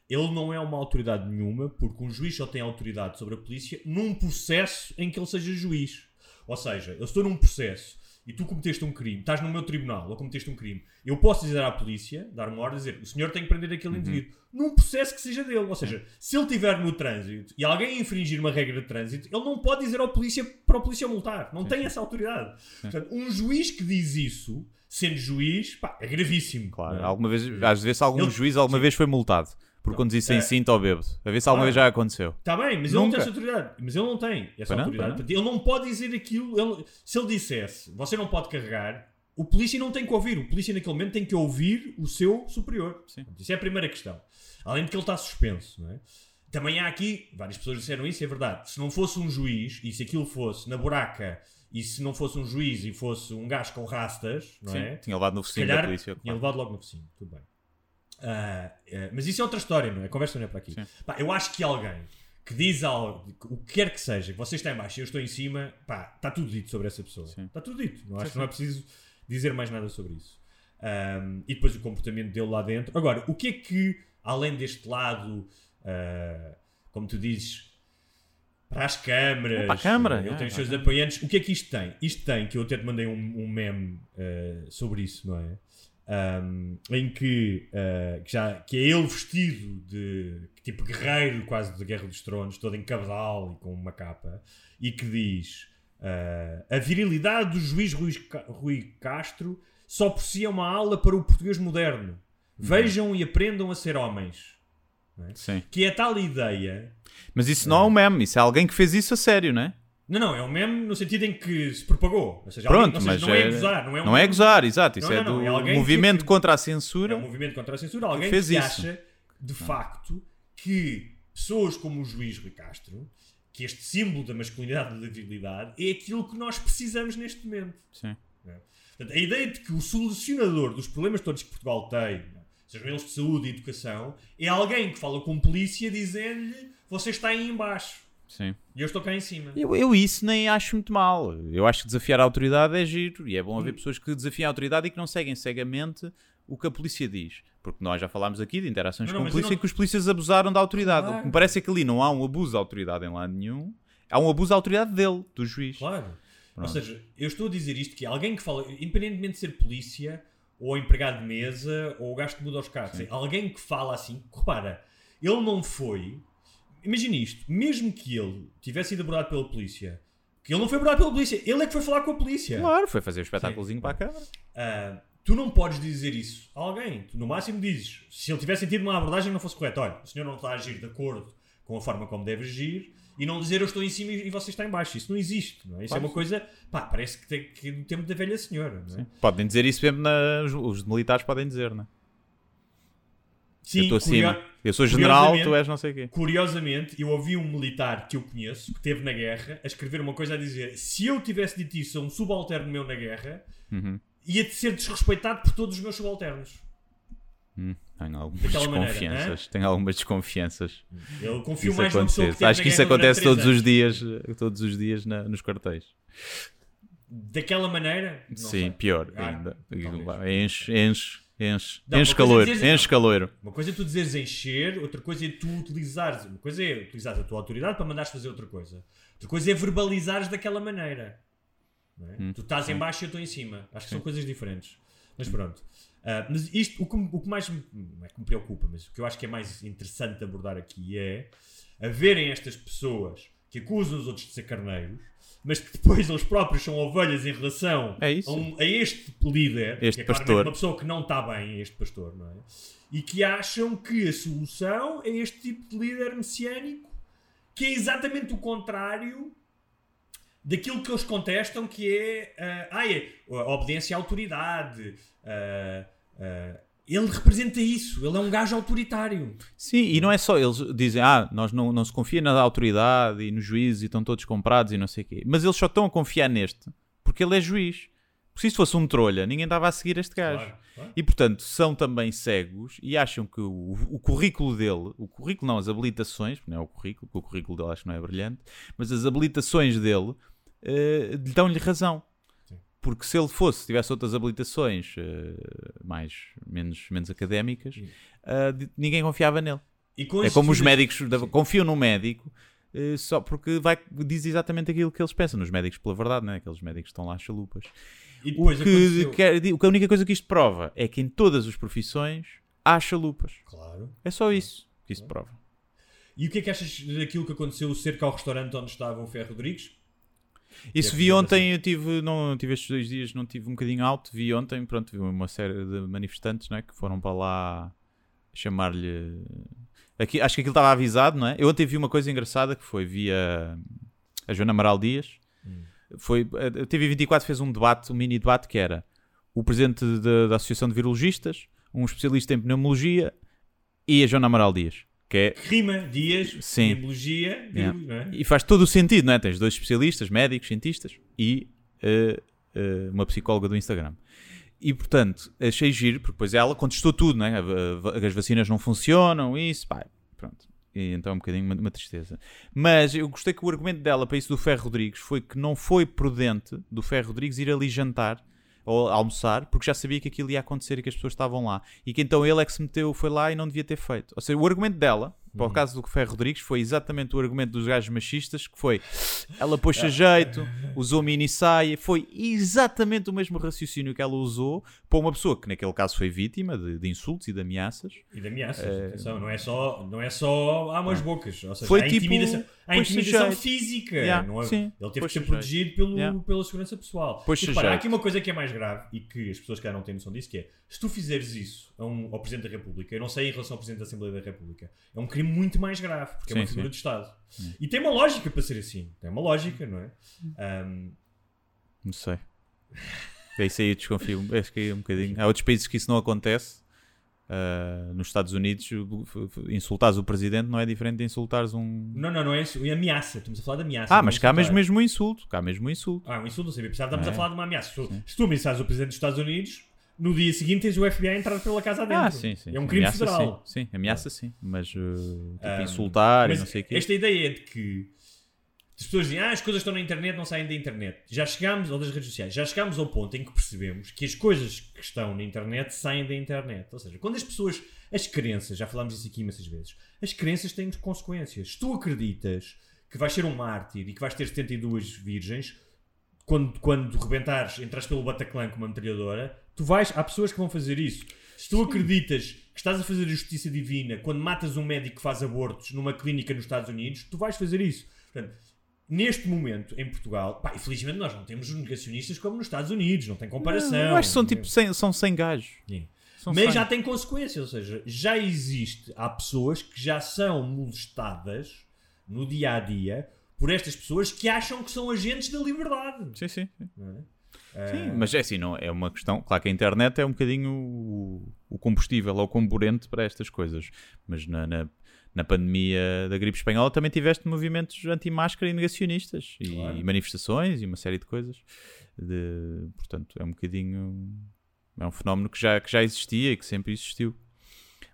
ele não é uma autoridade nenhuma, porque um juiz só tem autoridade sobre a polícia num processo em que ele seja juiz. Ou seja, eu estou num processo e tu cometeste um crime, estás no meu tribunal ou cometeste um crime, eu posso dizer à polícia, dar uma ordem, dizer o senhor tem que prender aquele Uhum. indivíduo num processo que seja dele. Ou seja, se ele estiver no trânsito e alguém infringir uma regra de trânsito, ele não pode dizer ao polícia para o polícia multar. Não tem essa autoridade. Portanto, um juiz que diz isso, sendo juiz, pá, é gravíssimo. Claro, é? alguma vez, às vezes algum Ele- juiz alguma vez foi multado por conduzir sem é- cinto ou bêbado. A ver se alguma Claro. vez já aconteceu. Está bem, mas ele não Nunca. tem essa autoridade. Mas ele não tem essa não, autoridade. não. Portanto, ele não pode dizer aquilo. ele- se ele dissesse, você não pode carregar, o polícia não tem que ouvir. O polícia naquele momento tem que ouvir o seu superior. Sim. Isso é a primeira questão. Além de que ele está suspenso, não é? Também há aqui, várias pessoas disseram isso, é verdade. Se não fosse um juiz, e se aquilo fosse na buraca, e se não fosse um juiz e fosse um gajo com rastas, não Sim, é? tinha levado no focinho da calhar polícia. tinha levado logo no focinho, tudo bem. Ah, eh, mas isso é outra história, não é? A conversa não é para aqui. Pá, eu acho que alguém que diz algo, o que quer que seja, que você está em baixo e eu estou em cima, pá, está tudo dito sobre essa pessoa. Sim. Está tudo dito. Não acho que não é preciso dizer mais nada sobre isso. Ahm, e depois o comportamento dele lá dentro. Agora, o que é que, além deste lado, ah, como tu dizes, para as câmaras. Para a câmara, Ele é, tem os para seus apoiantes. O que é que isto tem? Isto tem, que eu até te mandei um, um meme eh, sobre isso, não é? Ahm, em que, eh, que já, que é ele vestido de tipo guerreiro quase da Guerra dos Tronos, todo em cabedal e com uma capa, e que diz eh, a virilidade do juiz Rui, Rui Castro só por si é uma aula para o português moderno. Vejam e aprendam a ser homens. Sim. Que é tal ideia Mas isso não é um meme, isso é alguém que fez isso a sério, não é? Não, não, é um meme no sentido em que se propagou. Ou seja, Pronto, alguém, ou seja, mas não é, gozar, não é um não é gozar, exato. Isso Não, é não, não, do é movimento que- contra a É censura. um movimento contra a censura. Alguém fez que isso. acha, de facto, que pessoas como o juiz Rui Castro, que este símbolo da masculinidade e da virilidade, é aquilo que nós precisamos neste momento. Sim. Portanto, a ideia de que o solucionador dos problemas todos que Portugal tem, sejam eles de saúde e educação, é alguém que fala com polícia dizendo-lhe você está aí em baixo Sim. e eu estou cá em cima. Eu, eu isso nem acho muito mal. Eu acho que desafiar a autoridade é giro e é bom Hum. haver pessoas que desafiam a autoridade e que não seguem cegamente o que a polícia diz. Porque nós já falámos aqui de interações Não, não, com a polícia não- em que os polícias abusaram da autoridade. Claro. O que me parece é que ali não há um abuso da autoridade em lado nenhum. Há um abuso da autoridade dele, do juiz. Claro. Ou Pronto. seja, eu estou a dizer isto que alguém que fala, independentemente de ser polícia, ou empregado de mesa, ou o gajo que muda os carros, alguém que fala assim, repara, ele não foi. Imagina isto, mesmo que ele tivesse sido abordado pela polícia, que ele não foi abordado pela polícia, ele é que foi falar com a polícia. Claro, foi fazer o espetáculozinho para a câmara. Ah, tu não podes dizer isso a alguém. Tu, no máximo dizes, se ele tivesse sentido uma abordagem que não fosse correta, olha, o senhor não está a agir de acordo com a forma como deve agir, e não dizer eu estou em cima e você está em baixo. Isso não existe. Não é? Isso Claro. é uma coisa, pá, parece que tem que no tempo da velha senhora. Não é? Podem dizer isso mesmo, na, os militares podem dizer, não é? Sim, eu estou acima. curio- Eu sou general, tu és não sei o quê. Curiosamente, eu ouvi um militar que eu conheço, que esteve na guerra, a escrever uma coisa a dizer: se eu tivesse dito isso a um subalterno meu na guerra, Uhum. ia ser desrespeitado por todos os meus subalternos. Hum, tenho algumas Daquela maneira, desconfianças. Tenho algumas desconfianças. Eu confio Isso mais numa pessoa que Acho que isso acontece todos os dias, todos os dias na- nos quartéis. Daquela maneira? Sim, sei. pior Ah, ainda. Enche, enche, enche. Não, enche é caloiro, dizer- enche caloiro. Uma coisa é tu dizeres encher, outra coisa é tu utilizares. Uma coisa é utilizares a tua autoridade para mandares fazer outra coisa. Outra coisa é verbalizares daquela maneira. É? Hum, tu estás em baixo e eu estou em cima. Acho que são coisas diferentes. Mas pronto. Ah, mas isto, o que, o que mais me, é que me preocupa, mas o que eu acho que é mais interessante de abordar aqui é haverem estas pessoas que acusam os outros de ser carneiros, mas que depois eles próprios são ovelhas em relação É a, um- a este líder, Este que é pastor. uma pessoa que não está bem, este pastor, não é? E que acham que a solução é este tipo de líder messiânico, que é exatamente o contrário daquilo que eles contestam, que é, ah, ah, é a obediência à autoridade. ah, ah, ele representa isso, ele é um gajo autoritário. Sim, e não é só eles dizem, ah, nós não, não se confia na autoridade e nos juízes e estão todos comprados e não sei o quê. Mas eles só estão a confiar neste porque ele é juiz. Porque se isso fosse um trolha, ninguém estava a seguir este gajo. Claro, claro. E portanto são também cegos e acham que o, o currículo dele, o currículo não, as habilitações, porque não é o currículo, porque o currículo dele acho que não é brilhante, mas as habilitações dele eh, dão-lhe razão. Porque se ele fosse, tivesse outras habilitações eh, mais, menos, menos académicas, de- ninguém confiava nele. É como os médicos da- confiam no médico eh, só porque vai, diz exatamente aquilo que eles pensam. Nos médicos, pela verdade, né? aqueles médicos que estão lá chalupas. E O que, que a única coisa que isto prova é que em todas as profissões há chalupas. Claro. É só isso que isto prova. E o que é que achas daquilo que aconteceu o cerco ao restaurante onde estava o Ferro Rodrigues? Isso é vi ontem, eu tive, não tive estes dois dias, não tive um bocadinho alto, vi ontem, pronto, vi uma série de manifestantes, não é, que foram para lá chamar-lhe... Aqui, acho que aquilo estava avisado, não é? Eu ontem vi uma coisa engraçada que foi, via a Joana Amaral Dias, foi, a TV24 fez um debate, um mini debate que era o presidente da, da Associação de Virologistas, um especialista em pneumologia e a Joana Amaral Dias, que é Rima, Dias, Sim. Biologia, Yeah. não é? e faz todo o sentido, não é? Tens dois especialistas, médicos, cientistas e eh, eh, uma psicóloga do Instagram. E portanto, achei giro, porque depois ela contestou tudo, não é? As vacinas não funcionam, isso, pá, pronto. E então é um bocadinho uma, uma tristeza. Mas eu gostei que o argumento dela para isso do Ferro Rodrigues foi que não foi prudente do Ferro Rodrigues ir ali jantar ou almoçar, porque já sabia que aquilo ia acontecer e que as pessoas estavam lá. E que então ele é que se meteu, foi lá e não devia ter feito. Ou seja, o argumento dela, para Uhum. o caso do Ferro Rodrigues, foi exatamente o argumento dos gajos machistas que foi ela pôs-se a jeito, usou mini saia, foi exatamente o mesmo raciocínio que ela usou para uma pessoa que naquele caso foi vítima de, de insultos e de ameaças. E de ameaças, atenção, não é só, não é só há umas bocas, ou seja, Foi há tipo, intimidação, há intimidação física, Yeah, não é? sim, ele teve que ser protegido pelo, Yeah. pela segurança pessoal. E repara, há aqui uma coisa que é mais grave e que as pessoas que não têm noção disso, que é, se tu fizeres isso a um- ao Presidente da República, eu não sei em relação ao Presidente da Assembleia da República, é um crime muito mais grave, porque é uma Sim, figura sim. de Estado. E tem uma lógica para ser assim, tem uma lógica, não é? Ahm, Não sei. É isso aí eu desconfio. Acho que é um bocadinho. Há outros países que isso não acontece. Ah, nos Estados Unidos, insultares o presidente não é diferente de insultares um. não, não, não é isso, é ameaça, estamos a falar de ameaça. Ah, não é mas cá mesmo, mesmo um insulto. Cá mesmo um insulto. Ah, um insulto, não sabia. Precisava, estamos É. a falar de uma ameaça. Se tu, se tu ameaçares o Presidente dos Estados Unidos, no dia seguinte tens o FBI a entrar pela casa adentro. Ah, sim, sim. É um crime ameaça, federal. Sim, sim. ameaça sim. Mas uh, tipo, Ah, insultar e mas não sei o quê. Esta ideia de que as pessoas dizem, ah, as coisas estão na internet, não saem da internet. Já chegámos, ou das redes sociais, já chegámos ao ponto em que percebemos que as coisas que estão na internet saem da internet. Ou seja, quando as pessoas, as crenças, já falámos disso aqui imensas vezes, as crenças têm consequências. Se tu acreditas que vais ser um mártir e que vais ter 72 virgens, quando, quando rebentares, entras pelo Bataclan com uma metralhadora, tu vais, há pessoas que vão fazer isso. Se tu acreditas que estás a fazer a justiça divina quando matas um médico que faz abortos numa clínica nos Estados Unidos, tu vais fazer isso. Portanto, neste momento, em Portugal, pá, infelizmente nós não temos negacionistas como nos Estados Unidos, não tem comparação. Eu acho que são tipo 100, são 100 gajos. Sim. São Mas 100. já tem consequências, ou seja, já existe, há pessoas que já são molestadas no dia a dia por estas pessoas que acham que são agentes da liberdade. Sim, sim. sim. Sim, mas é assim, não, é uma questão. Claro que a internet é um bocadinho o, o combustível ou o comburente para estas coisas. Mas na, na, na pandemia da gripe espanhola também tiveste movimentos anti-máscara e negacionistas e, Claro. manifestações e uma série de coisas. De, portanto, é um bocadinho. É um fenómeno que já, que já existia e que sempre existiu.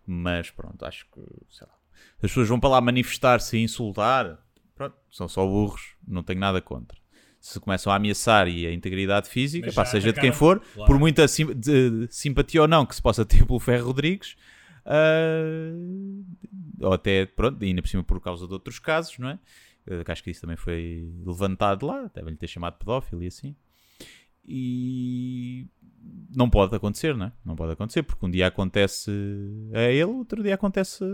Mas pronto, acho que. Sei lá. As pessoas vão para lá manifestar-se e insultar. Pronto, são só burros, não tenho nada contra. Se começam a ameaçar e a integridade física, pá, seja de quem for, Claro. por muita sim- de- simpatia ou não que se possa ter pelo Ferro Rodrigues, ah, ou até, pronto, ainda por cima por causa de outros casos, não é? Que acho que isso também foi levantado lá, devem-lhe ter chamado pedófilo e assim. E não pode acontecer, não é? Não pode acontecer, porque um dia acontece a ele, outro dia acontece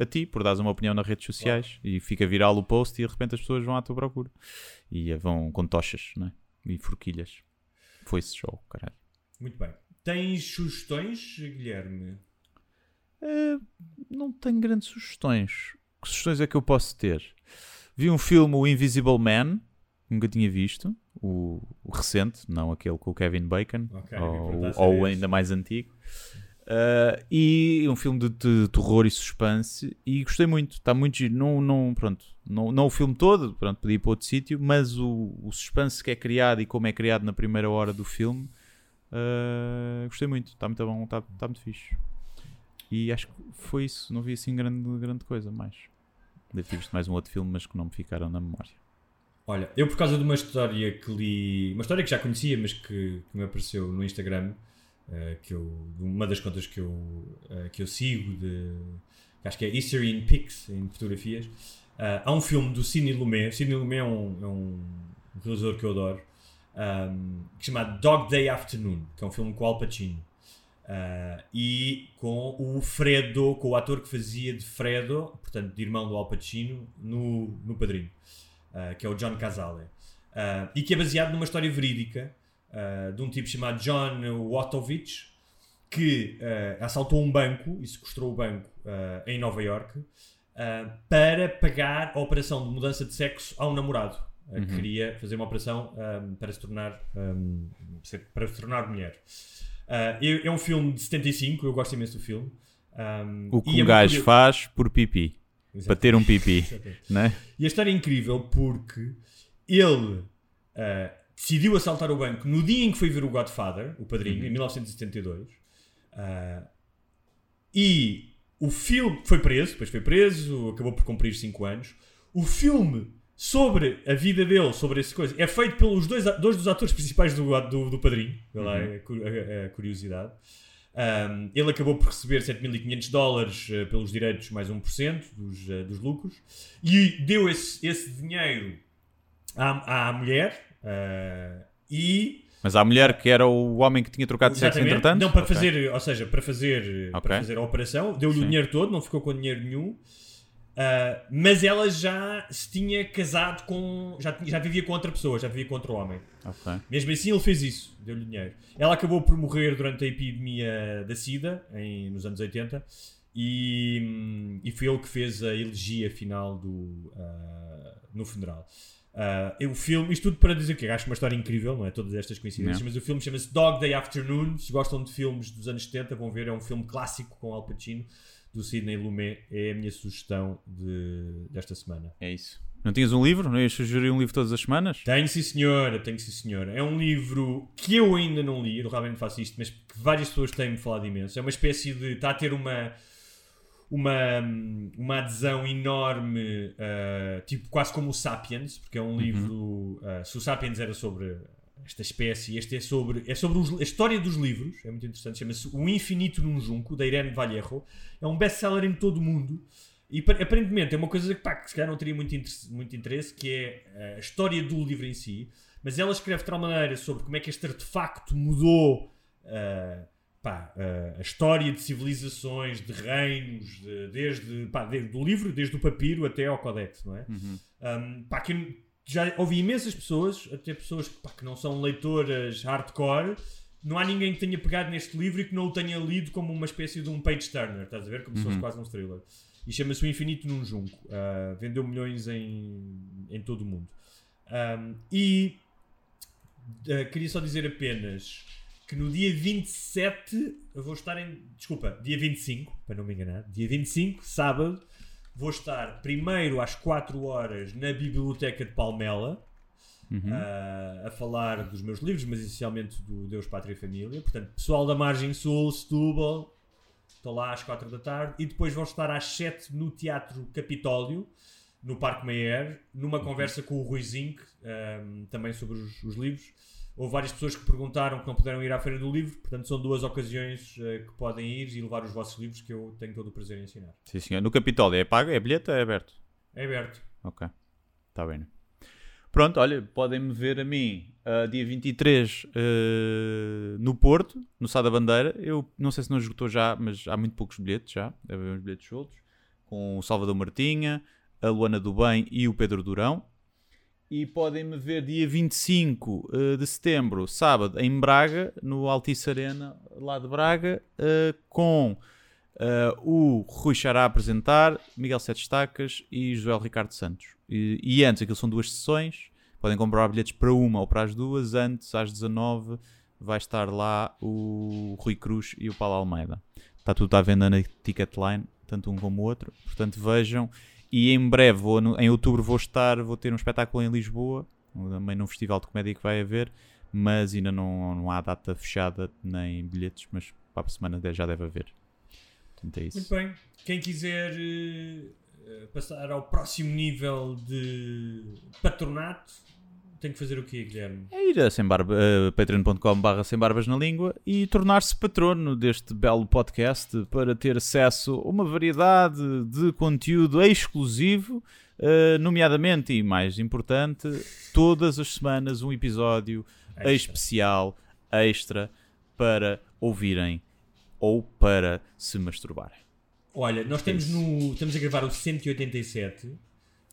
a ti, por dares uma opinião nas redes sociais e fica viral o post e de repente as pessoas vão à tua procura e vão com tochas, não é? E forquilhas. Foi esse show, caralho. Muito bem. Tens sugestões, Guilherme? Eh, não tenho grandes sugestões. Que sugestões é que eu posso ter? Vi um filme, o Invisible Man, nunca tinha visto. O, o recente, não aquele com o Kevin Bacon, Ok, ou, perguntasse ou esse. ainda mais antigo. Eh, e um filme de, de terror e suspense. E gostei muito, está muito giro. Não, não, pronto, não, não o filme todo, pronto, podia ir para outro sítio, mas o, o suspense que é criado e como é criado na primeira hora do filme. eh, gostei muito, está muito bom, está muito fixe. E acho que foi isso. Não vi assim grande, grande coisa mais. Devo ter visto mais um outro filme, mas que não me ficaram na memória. Olha, eu por causa de uma história que li, uma história que já conhecia, mas que, que me apareceu no Instagram, que eu, uma das contas que eu, eh, que eu sigo, de, acho que é History in Pics, em fotografias, eh, há um filme do Sidney Lumet. Sidney Lumet é um, é um realizador que eu adoro, um, que se chama Dog Day Afternoon, que é um filme com Al Pacino. Uh, e com o Fredo, com o ator que fazia de Fredo, portanto, de irmão do Al Pacino, no, no Padrinho, uh, que é o John Cazale. Uh, e que é baseado numa história verídica uh, de um tipo chamado John Watovich, que uh, assaltou um banco e sequestrou o banco uh, em Nova York para pagar a operação de mudança de sexo ao namorado. uh, que queria fazer uma operação um, para se tornar um, para se tornar mulher. É, é um filme de 75, eu gosto imenso do filme. Um, O que é um muito gajo curioso- faz por pipi. Exato. Para ter um pipi. Exatamente. né? E a história é incrível porque ele decidiu assaltar o banco no dia em que foi ver o Godfather, o padrinho, em 1972. Ah, e o filme foi preso, depois foi preso, acabou por cumprir 5 anos. O filme sobre a vida dele, sobre essa coisa, é feito pelos dois, dois dos atores principais do, do, do padrinho. Vê lá a cu- a, a curiosidade. Um, ele acabou por receber 7.500 dólares uh, pelos direitos, mais 1% dos, uh, dos lucros, e deu esse, esse dinheiro à, à mulher uh, e. Mas à mulher que era o homem que tinha trocado de sexo entretanto? Não, para Ok. fazer, ou seja, para fazer, Ok. para fazer a operação, deu-lhe o dinheiro todo, não ficou com dinheiro nenhum. Uh, mas ela já se tinha casado com. Já, já vivia com outra pessoa, já vivia com outro homem. Ok. Mesmo assim, ele fez isso, deu-lhe dinheiro. Ela acabou por morrer durante a epidemia da SIDA, em, nos anos 80, e, hum, e foi ele que fez a elegia final do, ah, no funeral. Ah, o filme, isto tudo para dizer que acho uma história incrível, não é? Todas estas coincidências, mas o filme chama-se Dog Day Afternoon. Se gostam de filmes dos anos 70, vão ver, é um filme clássico com Al Pacino, do Sidney Lumet. É a minha sugestão de, desta semana. É isso. Não tinhas um livro? Não ias sugerir um livro todas as semanas? Tenho sim senhora, tenho sim senhora. É um livro que eu ainda não li, eu realmente faço isto, mas que várias pessoas têm-me falado imenso. É uma espécie de. está a ter uma. Uma, uma adesão enorme, ah, tipo quase como o Sapiens, porque é um livro. ah, se o Sapiens era sobre esta espécie, este é sobre, é sobre os- a história dos livros, é muito interessante, chama-se O Infinito num Junco, da Irene Vallejo. É um best-seller em todo o mundo. E pa- aparentemente é uma coisa que, pá, que se calhar não teria muito interesse, muito interesse, que é eh, a história do livro em si, mas ela escreve de tal maneira sobre como é que este artefacto mudou eh, pá, eh, a história de civilizações, de reinos, de- desde, pá, desde o livro, desde o papiro até ao codex, não é? Um, pá, que já ouvi imensas pessoas, até pessoas que, pá, que não são leitoras hardcore, não há ninguém que tenha pegado neste livro e que não o tenha lido como uma espécie de um page turner, estás a ver? Como se fosse quase um thriller. E chama-se O Infinito num Junco. Uh, vendeu milhões em, em todo o mundo. Um, e uh, queria só dizer apenas que no dia 27 eu vou estar em. Desculpa, dia 25, para não me enganar. Dia 25, sábado, vou estar primeiro às 4 horas na Biblioteca de Palmela. uh, a falar dos meus livros, mas essencialmente do Deus, Pátria e Família. Portanto, pessoal da Margem Sul, Setúbal, estou lá às 4 da tarde. E depois vou estar às 7 no Teatro Capitólio, no Parque Meyer, numa conversa com o Rui Zinc, um, também sobre os, os livros. Houve várias pessoas que perguntaram que não puderam ir à Feira do Livro, portanto são duas ocasiões uh, que podem ir e levar os vossos livros que eu tenho todo o prazer em ensinar. Sim, senhor. No Capitólio é pago? É bilhete ou é aberto? É aberto. Ok. Está bem. Pronto, olha, podem-me ver a mim uh, dia 23 uh, no Porto, no Sá da Bandeira. Eu não sei se não esgotou já, mas há muito poucos bilhetes já. Deve haver uns bilhetes soltos. Com o Salvador Martinha, a Luana do Bem e o Pedro Durão. E podem-me ver dia 25 uh, de setembro, sábado, em Braga, no Altice Arena, lá de Braga, uh, com uh, o Rui Xará a apresentar, Miguel Sete Estacas e Joel Ricardo Santos. E, e antes, aquilo são duas sessões, podem comprar bilhetes para uma ou para as duas. Antes, às 19 vai estar lá o Rui Cruz e o Paulo Almeida. Está tudo à venda na Ticketline, tanto um como o outro. Portanto, vejam. E em breve, vou em outubro, vou estar, vou ter um espetáculo em Lisboa, também num festival de comédia que vai haver, mas ainda não, não há data fechada nem bilhetes, mas para a semana já deve haver. Portanto, é isso. Muito bem. Quem quiser eh, passar ao próximo nível de patronato, tem que fazer o quê, Guilherme? É ir a sem barba, uh, patreon.com.br sem barbas na língua e tornar-se patrono deste belo podcast para ter acesso a uma variedade de conteúdo exclusivo, uh, nomeadamente e mais importante, todas as semanas um episódio Extra. especial, extra, para ouvirem ou para se masturbarem. Olha, nós temos no. Estamos a gravar o 187. O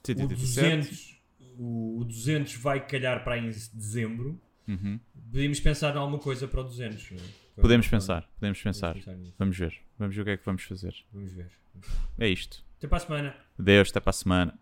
187. 200, o, o 200 vai calhar para em dezembro. Uhum. Podemos pensar em alguma coisa para o 200. não é? Podemos pensar, podemos pensar. pensar nisso. Vamos ver, vamos ver o que é que vamos fazer. Vamos ver. É isto. Até para a semana. Deus, até para a semana.